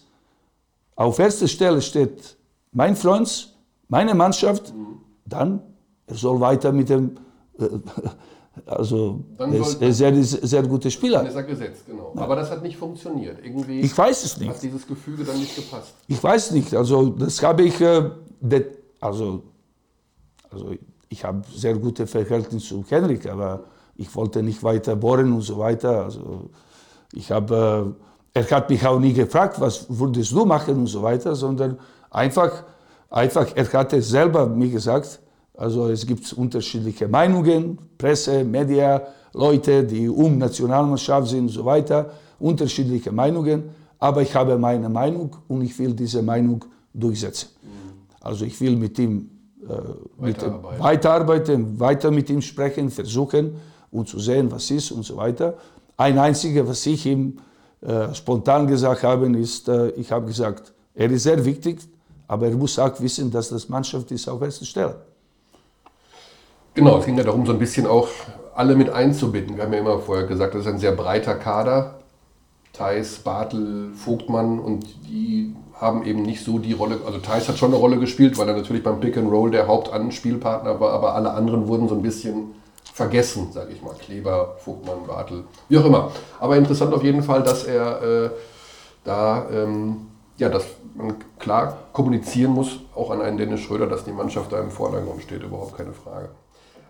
auf erster Stelle steht, mein Freund, meine Mannschaft, dann er soll weiter mit dem, äh, *laughs* also er ist ein sehr, sehr guter Spieler. Dann ist er gesetzt, genau. Ja. Aber das hat nicht funktioniert. Irgendwie ich weiß es nicht. Hat dieses Gefüge dann nicht gepasst. Ich weiß nicht. Also das habe ich, äh, also, also ich habe sehr gute Verhältnisse zu Henrik, aber ich wollte nicht weiter bohren und so weiter. Also ich habe, äh, er hat mich auch nie gefragt, was würdest du machen und so weiter, sondern einfach, einfach, er hatte selber mir gesagt, also es gibt unterschiedliche Meinungen, Presse, Media, Leute, die um Nationalmannschaft sind und so weiter, unterschiedliche Meinungen, aber ich habe meine Meinung und ich will diese Meinung durchsetzen. Also ich will mit ihm äh, weiterarbeiten. Mit, weiterarbeiten, weiter mit ihm sprechen, versuchen und zu sehen, was ist und so weiter. Ein einziges, was ich ihm äh, spontan gesagt habe, ist, äh, ich habe gesagt, er ist sehr wichtig, aber er muss auch wissen, dass das Mannschaft ist auf erster Stelle. Genau, es ging ja darum, so ein bisschen auch alle mit einzubinden. Wir haben ja immer vorher gesagt, das ist ein sehr breiter Kader. Thais, Bartel, Vogtmann und die haben eben nicht so die Rolle, also Thais hat schon eine Rolle gespielt, weil er natürlich beim Pick and Roll der Hauptanspielpartner war, aber alle anderen wurden so ein bisschen vergessen, sage ich mal. Kleber, Vogtmann, Bartel, wie auch immer. Aber interessant auf jeden Fall, dass er äh, da, ähm, ja, dass man klar kommunizieren muss, auch an einen Dennis Schröder, dass die Mannschaft da im Vordergrund steht, überhaupt keine Frage.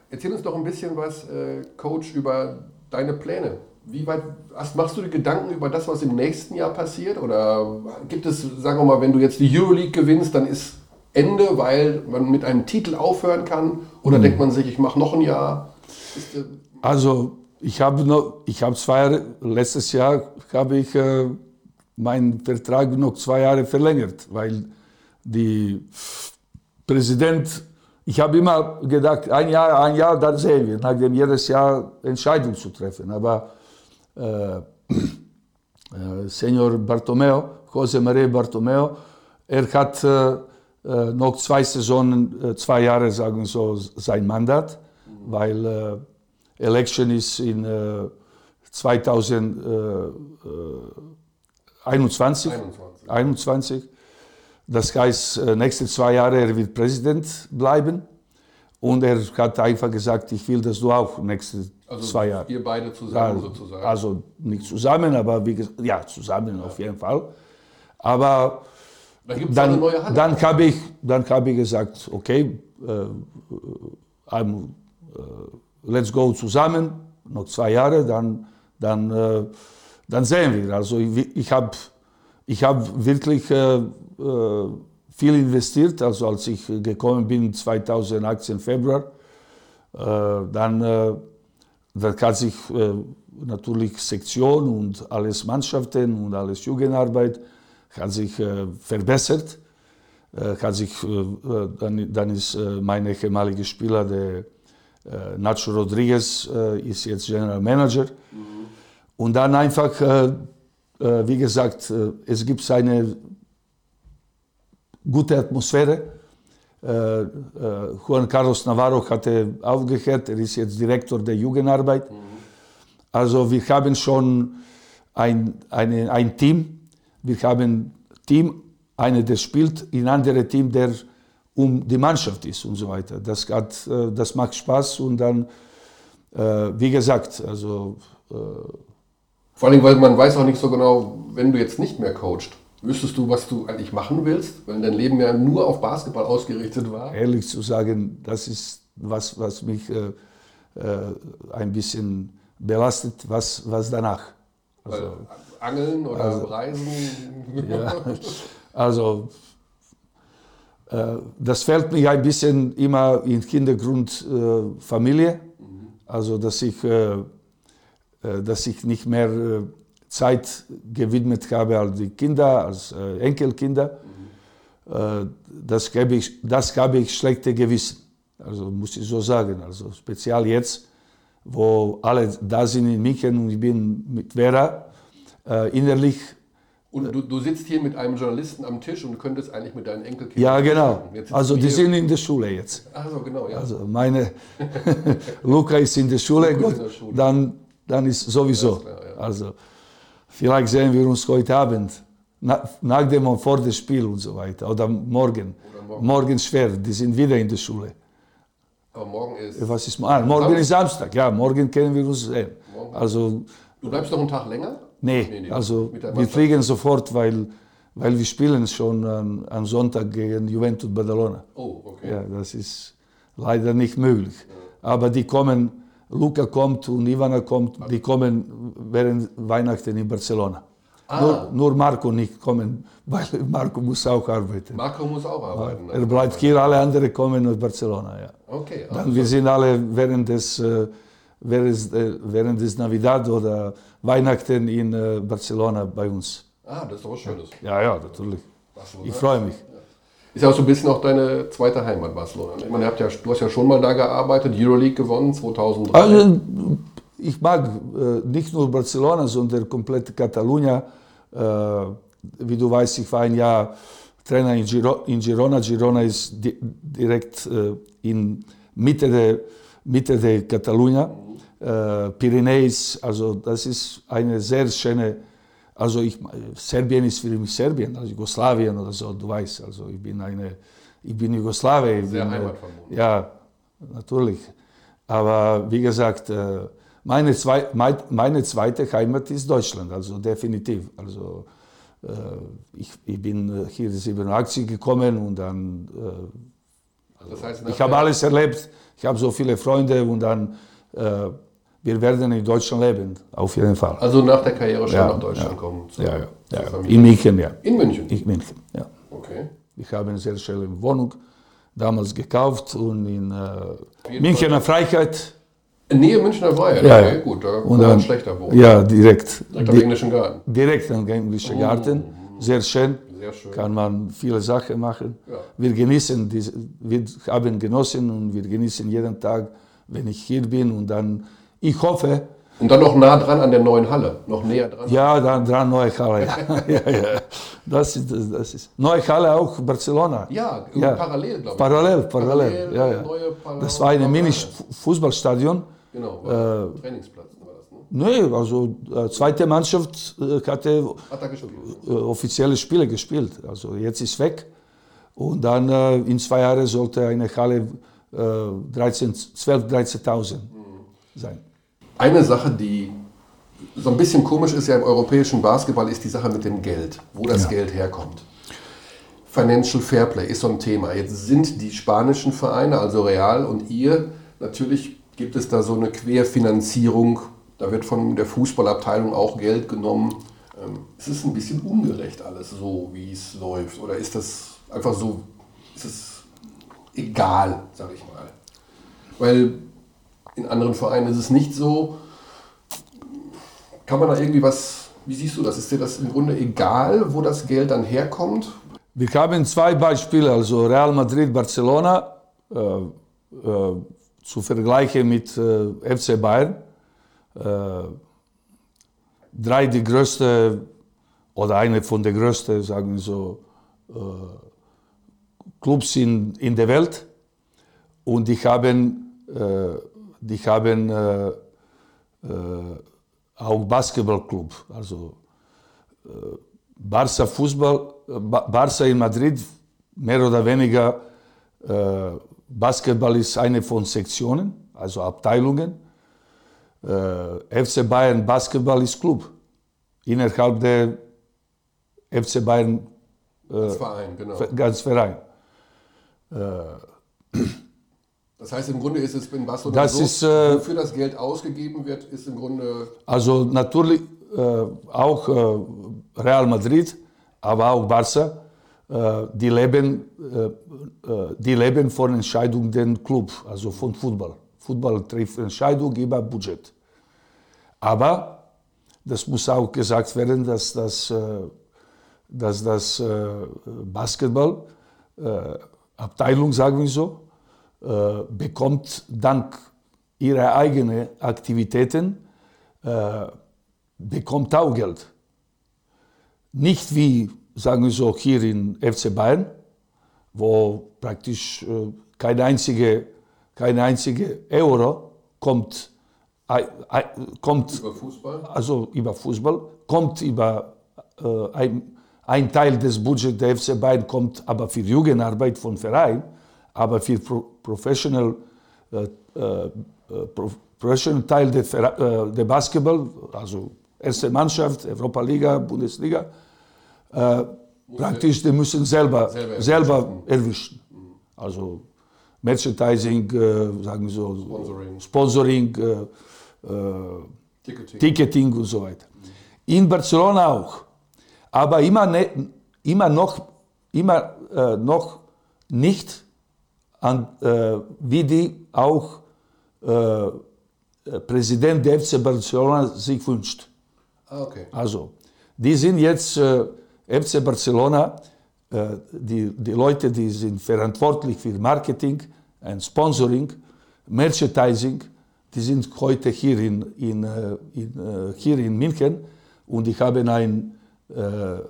Erzähl uns doch ein bisschen was, äh, Coach, über deine Pläne. Wie weit hast, machst du dir Gedanken über das, was im nächsten Jahr passiert? Oder gibt es, sagen wir mal, wenn du jetzt die Euroleague gewinnst, dann ist Ende, weil man mit einem Titel aufhören kann? Oder mhm. denkt man sich, ich mache noch ein Jahr? Also ich habe noch, ich habe zwei Jahre, letztes Jahr habe ich äh, meinen Vertrag noch zwei Jahre verlängert, weil die Präsident ich habe immer gedacht, ein Jahr, ein Jahr, dann sehen wir, nachdem jedes Jahr Entscheidungen zu treffen. Aber äh, äh, Senor Bartomeo, Jose Maria Bartomeo, er hat äh, äh noch zwei Saisonen, äh, zwei Jahre, sagen so, sein Mandat, weil äh, Election ist in 2021. 21. 21. Das heißt, äh, nächste zwei Jahre er wird Präsident bleiben. Und er hat einfach gesagt, ich will, dass du auch nächste also zwei Jahre. Ihr beide zusammen also, sozusagen. Also nicht zusammen, aber wie gesagt, ja, zusammen ja. auf jeden Fall. Aber dann, dann, dann habe ich, dann hab ich gesagt, okay, äh, uh, let's go zusammen, noch zwei Jahre, dann, dann, äh, dann sehen wir. Also ich, ich habe ich hab wirklich äh, äh, viel investiert, also als ich gekommen bin 2018 Februar, äh, dann, äh, dann hat sich natürlich Sektion und alles Mannschaften und alles Jugendarbeit hat sich verbessert. Hat sich, dann, dann ist mein ehemaliger Spieler, der Nacho Rodriguez, ist jetzt General Manager. Mhm. Und dann einfach, wie gesagt, es gibt eine gute Atmosphäre. Äh, äh, Juan Carlos Navarro hatte aufgehört, er ist jetzt Direktor der Jugendarbeit. Mhm. Also wir haben schon ein, eine, ein Team, wir haben ein Team, einer, der spielt, ein anderes Team, der um die Mannschaft ist und so weiter. Das, hat, äh, das macht Spaß und dann, wie gesagt, also. Vor allem, weil man weiß auch nicht so genau, wenn du jetzt nicht mehr coachst, Wüsstest du, was du eigentlich machen willst, weil dein Leben ja nur auf Basketball ausgerichtet war? Ehrlich zu sagen, das ist was, was mich äh, äh, ein bisschen belastet, was, was danach. Also, Angeln oder also, Reisen? *laughs* Ja, also äh, das fällt mir ein bisschen immer in Hintergrund äh, Familie, mhm. also dass ich, äh, äh, dass ich nicht mehr Zeit gewidmet habe als die Kinder, als äh, Enkelkinder, mhm. äh, das, gebe ich, das habe ich schlechte Gewissen. Also muss ich so sagen. Also speziell jetzt, wo alle da sind in München und ich bin mit Vera äh, innerlich. Und du, du, sitzt hier mit einem Journalisten am Tisch und könntest eigentlich mit deinen Enkelkindern. Ja, genau. Also die sind in der Schule jetzt. Ach so, genau, ja. Also meine *laughs* Luca ist in der Schule, gut, der Schule. Dann, dann ist sowieso. Klar, ja. Also Vielleicht sehen wir uns heute Abend, nach dem und vor dem Spiel und so weiter. Oder morgen. Oder morgen. morgen schwer, die sind wieder in der Schule. Aber morgen ist. Was ist ah, morgen Samstag? ist Samstag, ja, morgen können wir uns sehen. Also, du bleibst noch einen Tag länger? Nee, nee, nee also wir fliegen sofort, weil, weil wir spielen schon am, am Sonntag gegen Juventus Badalona. Oh, okay. Ja, das ist leider nicht möglich. Ja. Aber die kommen Luca kommt und Ivana kommt, die kommen während Weihnachten in Barcelona. Ah. Nur, nur, Marco nicht kommen, weil Marco muss auch arbeiten. Marco muss auch arbeiten. Er bleibt hier, alle anderen kommen aus Barcelona. Ja. Okay. Dann also wir sind alle während des, äh, während, äh, des Navidad oder Weihnachten in äh, Barcelona bei uns. Ah, das ist doch was Schönes. Ja, ja, natürlich. Ich freue mich. Ist ja auch so ein bisschen auch deine zweite Heimat, Barcelona. Ich meine, ja, du hast ja schon mal da gearbeitet, Euroleague gewonnen, 2003. Also, ich mag äh, nicht nur Barcelona, sondern komplett Katalonien. Äh, wie du weißt, ich war ein Jahr Trainer in, Giro in Girona. Girona ist di direkt äh, in Mitte der, Mitte der Katalonien. Äh, also das ist eine sehr schöne also ich, Serbien ist für mich Serbien, also Jugoslawien oder so, du weißt. Also ich bin eine, ich bin Jugoslawe. Sehr bin, heimatverbunden. Ja, natürlich. Aber wie gesagt, äh, meine, zwei, meine zweite Heimat ist Deutschland, also definitiv. Also äh, ich, ich bin hier 87 gekommen und dann, also das heißt, ich habe alles erlebt, ich habe so viele Freunde und dann wir werden in Deutschland leben, auf jeden Fall. Also nach der Karriere schon ja, nach Deutschland ja. kommen? Ja, ja, ja. In München, ja. In München? In München, ja. Okay. Ich habe eine sehr schöne Wohnung damals gekauft und in äh, Münchener Freiheit. Nähe Münchner Freiheit? Ja, okay, gut, da kann man schlechter wohnen. Ja, direkt. Direkt am englischen Garten? Direkt am englischen Garten. Oh. Sehr schön. Sehr schön. Kann man viele Sachen machen. Ja. Wir genießen, diese, wir haben genossen und wir genießen jeden Tag, wenn ich hier bin und dann, ich hoffe, und dann noch nah dran an der neuen Halle, noch näher dran. Ja, dann dran neue Halle. Ja. *laughs* ja. Das ist, das ist neue Halle auch Barcelona. Ja, ja. parallel, glaube ich. Parallel, parallell. parallel ja, ja. Das war ein Mini-Fußballstadion. Genau, äh, Trainingsplatz war das, ne? Nee, also äh, zweite Mannschaft äh, hatte Hat äh, offizielle Spiele gespielt. Also jetzt ist weg. Und dann äh, in zwei Jahren sollte eine Halle 13, 12.000, 13.000 sein. Eine Sache, die so ein bisschen komisch ist ja im europäischen Basketball, ist die Sache mit dem Geld, wo das ja. Geld herkommt. Financial Fairplay ist so ein Thema. Jetzt sind die spanischen Vereine, also Real und ihr, natürlich gibt es da so eine Querfinanzierung. Da wird von der Fußballabteilung auch Geld genommen. Ähm, ist es ein bisschen ungerecht alles so, wie es läuft? Oder ist das einfach so, ist es egal, sag ich mal? Weil in anderen Vereinen ist es nicht so. Kann man da irgendwie was, wie siehst du das? Ist dir das im Grunde egal, wo das Geld dann herkommt? Wir haben zwei Beispiele, also Real Madrid, Barcelona, äh, äh, zu vergleichen mit äh, FC Bayern. Äh, drei die größte oder eine von der größten, sagen wir so, äh, Clubs in, in der Welt und die haben, äh, die haben äh, äh, auch Basketballclub. Also äh, Barca Fußball, äh, Barca in Madrid, mehr oder weniger äh, Basketball ist eine von Sektionen, also Abteilungen. FC Bayern Basketball ist Club innerhalb der FC Bayern als Verein, genau. Ganz Verein. Das heißt, im Grunde ist es in Barcelona Das so, ist, äh, wofür das Geld ausgegeben wird, ist im Grunde Also natürlich äh, auch äh, Real Madrid, aber auch Barca, äh, die, leben, äh, äh, die leben von Entscheidungen des Club, also von Fußball. Fußball trifft Entscheidungen über Budget. Aber das muss auch gesagt werden, dass das, dass das Basketball, Abteilung, sagen wir so, bekommt dank ihrer eigenen Aktivitäten äh, bekommt auch Geld. Nicht wie, sagen wir so, hier in FC Bayern, wo praktisch äh, keine einzige, keine einzige Euro kommt, kommt über Fußball. also über Fußball, kommt über äh, ein, ein Teil des Budgets der FC Bayern kommt aber für Jugendarbeit von Verein, aber für Pro Professional, äh, äh, Pro Professional Teil der, äh, der Basketball, also erste Mannschaft, Europa Liga, Bundesliga, äh, praktisch, die müssen selber, Selber selber, erwischen. Also Merchandising, äh, sagen wir so, Sponsoring. Sponsoring äh, äh, Ticketing. Ticketing und so weiter. In Barcelona auch. Aber immer, ne, immer, noch, immer äh, noch nicht, an, äh, wie die auch äh, Präsident der FC Barcelona sich wünscht. Ah, okay. Also, die sind jetzt äh, FC Barcelona, äh, die, die Leute, die sind verantwortlich für Marketing, und Sponsoring, Merchandising, die sind heute hier in, in, äh, in, äh, hier in München und ich habe ein,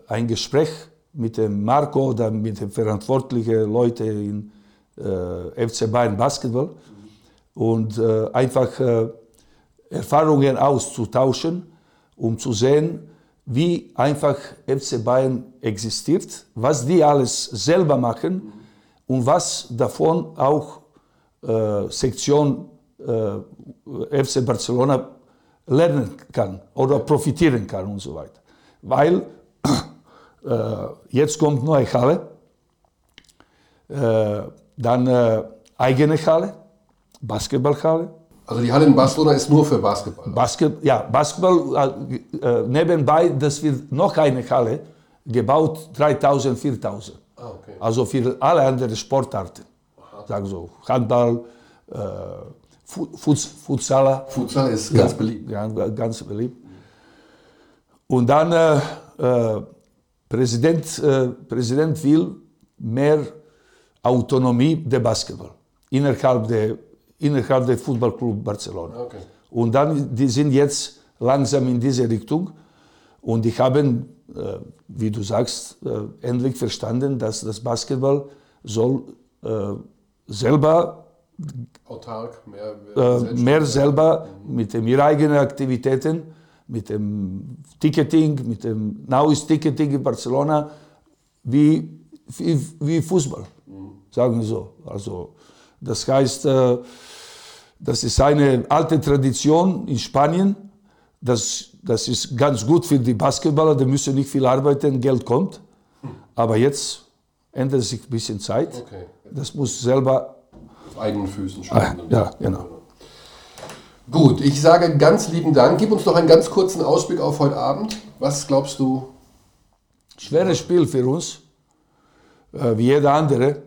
ein Gespräch mit dem Marco oder mit den verantwortlichen Leuten in äh, FC Bayern Basketball und äh, einfach äh, Erfahrungen auszutauschen, um zu sehen, wie einfach FC Bayern existiert, was die alles selber machen und was davon auch äh, Sektion äh, FC Barcelona lernen kann oder profitieren kann und so weiter. Weil *clears throat* äh, jetzt kommt neue Halle, dann äh, eigene Halle, Basketballhalle, Also die Halle in Barcelona ist nur für Basketball. Basket, ja, Basketball, äh, nebenbei, das wird noch eine Halle gebaut, 3000, 4000. Ah, okay. Also für alle anderen Sportarten. Sagen so, Handball, äh, Fu- Futs, Futsaler. Futsal ist ganz ja, beliebt. Ja, ganz beliebt. Und dann äh, Präsident, Präsident will mehr Autonomie der Basketball. Innerhalb der, innerhalb der Fußballclub Barcelona. Okay. Und dann, die sind jetzt langsam in diese Richtung. Und die haben, äh, wie du sagst, äh, endlich verstanden, dass das Basketball soll äh, selber Autark, mehr, äh, mehr selber mit den eigenen Aktivitäten, mit dem Ticketing, mit dem Now ist Ticketing in Barcelona, wie, wie, wie Fußball, sagen wir so. Also, das heißt, äh, das ist eine alte Tradition in Spanien. Das, das ist ganz gut für die Basketballer, die müssen nicht viel arbeiten, Geld kommt. Aber jetzt ändert sich ein bisschen Zeit. Okay. Das muss selber. Auf eigenen Füßen Ah, stehen. ja, genau. Gut, ich sage ganz lieben Dank. Gib uns noch einen ganz kurzen Ausblick auf heute Abend. Was glaubst du? Schweres Spiel für uns, äh, wie jeder andere.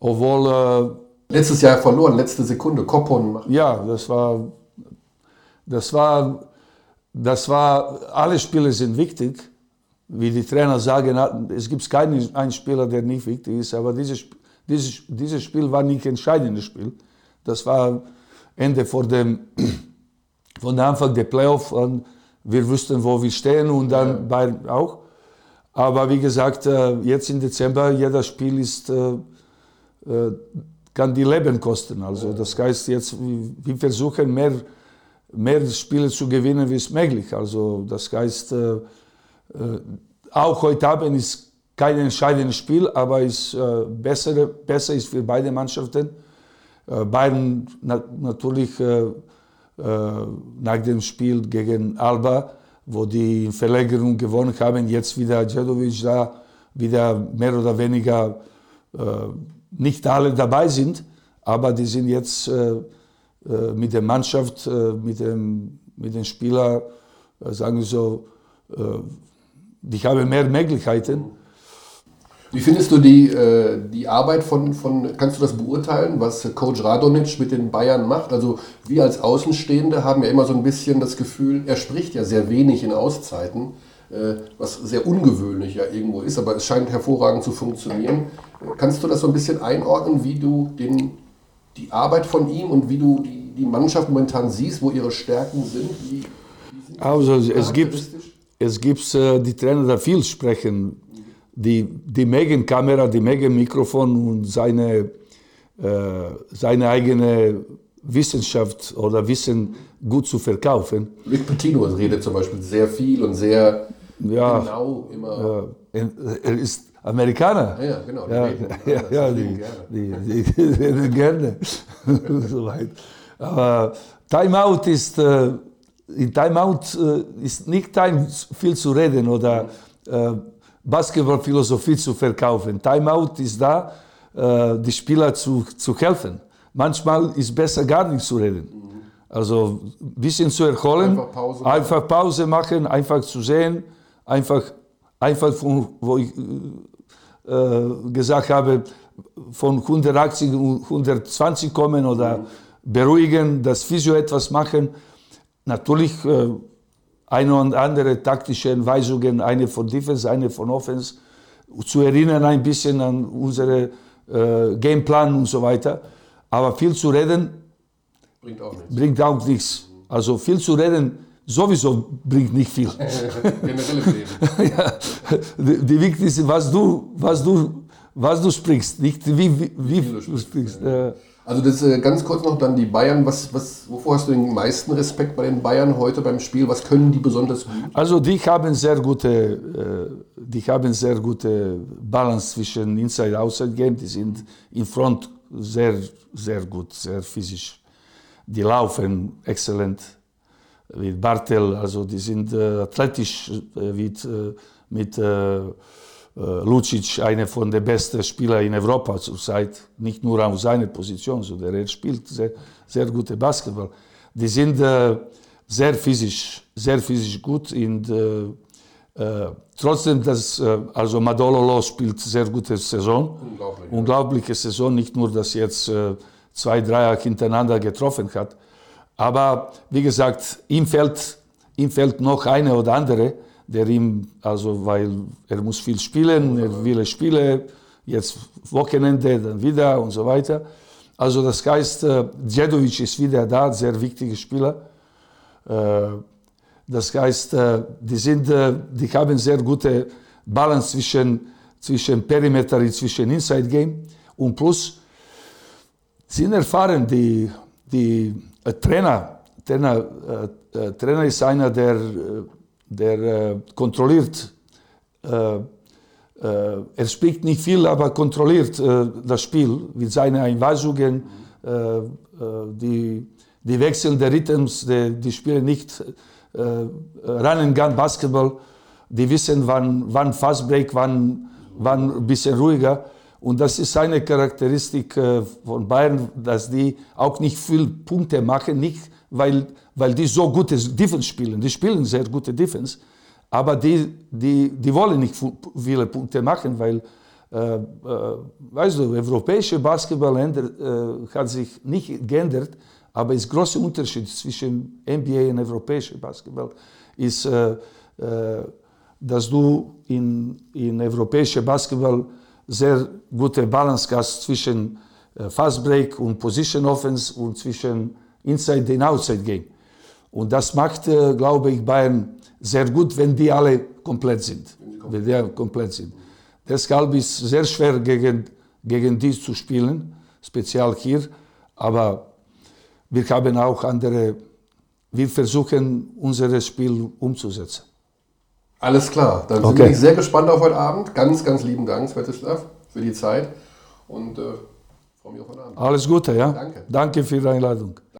Obwohl, Letztes Jahr verloren, letzte Sekunde. Koppon äh, ja, das war, das war, das war, alle Spiele sind wichtig. Wie die Trainer sagen, es gibt keinen einen Spieler, der nicht wichtig ist, aber dieses, dieses, dieses Spiel war nicht ein entscheidendes Spiel. Das war Ende vor dem, *clears throat* von dem Anfang der Playoff. Und wir wussten, wo wir stehen und dann Bayern auch. Aber wie gesagt, äh, jetzt im Dezember, jedes Spiel ist, äh, äh, kann die Leben kosten. Also das heißt jetzt, wir versuchen mehr, mehr Spiele zu gewinnen, wie es möglich. Also das heißt, auch heute Abend ist kein entscheidendes Spiel, aber ist besser, besser ist für beide Mannschaften. Bayern natürlich nach dem Spiel gegen Alba wo die in Verlängerung gewonnen haben, jetzt wieder Djedovic da, wieder mehr oder weniger äh, nicht alle dabei sind, aber die sind jetzt äh, äh mit der Mannschaft, äh, mit, dem, mit den Spielern, äh, sagen wir so, die haben mehr Möglichkeiten wie findest du die, die Arbeit von, von, kannst du das beurteilen, was Coach Radonic mit den Bayern macht? Also wir als Außenstehende haben ja immer so ein bisschen das Gefühl, er spricht ja sehr wenig in Auszeiten, was sehr ungewöhnlich ja irgendwo ist, aber es scheint hervorragend zu funktionieren. Kannst du das so ein bisschen einordnen, wie du den, die Arbeit von ihm und wie du die, die Mannschaft momentan siehst, wo ihre Stärken sind? Wie, sind also es gibt, es gibt äh, die Trainer, die viel sprechen die, die Megan-Kamera, die Megan-Mikrofon und seine, äh, seine eigene Wissenschaft oder Wissen gut zu verkaufen. Rick Pitino redet zum Beispiel sehr viel und sehr ja, genau immer. Ja, er ist Amerikaner. Ja, ja genau. Die ja, reden, *laughs* ja, ja, die, die, die, die reden gerne. *laughs* Soweit. Aber Timeout ist, äh, in Timeout äh, ist nicht Time viel zu reden oder äh, Basketballphilosophie zu verkaufen. Timeout ist da, äh, die Spieler zu, zu helfen. Manchmal ist besser gar nicht zu reden. Also ein bisschen zu erholen, einfach Pause, einfach Pause machen, einfach zu sehen, einfach, einfach von, wo ich äh, gesagt habe, von 180 und 120 kommen oder beruhigen, das Physio etwas machen. Natürlich äh, eine und andere taktische Anweisungen, eine von Defense, eine von Offense, zu erinnern ein bisschen an unsere äh, Gameplan und so weiter. Aber viel zu reden bringt auch nichts. Bringt auch nichts. Also viel zu reden sowieso bringt nicht viel. ja, *laughs* die, die wichtigste, was du, was du, was du sprichst, nicht wie, wie, wie, du sprichst. Ja. Also das äh, ganz kurz noch dann die Bayern. Was, was, wovor hast du den meisten Respekt bei den Bayern heute beim Spiel? Was können die besonders gut? Also die haben sehr gute, äh, die haben sehr gute Balance zwischen Inside Outside Game. Die sind in Front sehr sehr gut, sehr physisch. Die laufen exzellent. Wie Bartel, also die sind äh, athletisch äh, mit, äh, mit äh, Lucic einer von den besten Spielern in Europa zurzeit, nicht nur auf seiner Position, sondern er spielt sehr, sehr gute Basketball. Die sind äh, sehr physisch, sehr physisch gut und äh, äh, trotzdem, dass, also Madololo spielt sehr gute Saison, Unglaublich, unglaubliche Saison, nicht nur, dass jetzt zwei Dreier hintereinander getroffen hat, aber wie gesagt, ihm fällt, ihm fällt noch eine oder andere, der ihm, also weil er muss viel spielen, er will Spiele, jetzt Wochenende, dann wieder und so weiter. Also das heißt, äh, Djedovic ist wieder da, sehr wichtiger Spieler. Äh, das heißt, äh, die, sind, die haben sehr gute Balance zwischen, zwischen Perimeter und zwischen Inside Game. Und plus sind erfahren, die, die Trainer, Trainer, Trainer ist einer, der der äh, kontrolliert, äh, äh, er spricht nicht viel, aber kontrolliert äh, das Spiel mit seinen Einweisungen, äh, äh, die, die Wechsel der Rhythms, die, die spielen nicht äh, and Gun Basketball, die wissen, wann, wann Fastbreak, wann, wann ein bisschen ruhiger. Und das ist eine Charakteristik von Bayern, dass die auch nicht viel Punkte machen, nicht weil, weil die so gute Defense spielen. Die spielen sehr gute Defense, aber die, die, die wollen nicht viele Punkte machen, weil, äh, äh, weißt du, europäische Basketball ändert, äh, hat sich nicht geändert, aber es ist großer Unterschied zwischen NBA und europäischem Basketball ist, äh, äh, dass du in, in europäischem Basketball sehr gute Balance hast zwischen äh, Fast Break und Position Offense und zwischen Inside and Outside Game. Und das macht, glaube ich, Bayern sehr gut, wenn die alle komplett sind. wenn die komplett sind. Deshalb ist es sehr schwer gegen, gegen die zu spielen, speziell hier. Aber wir haben auch andere, wir versuchen unser Spiel umzusetzen. Alles klar, dann okay. bin ich sehr gespannt auf heute Abend. Ganz, ganz lieben Dank, Svetislav, für die Zeit und äh, freue mich auf heute Abend. Alles Gute, ja. Danke. Danke für die Einladung.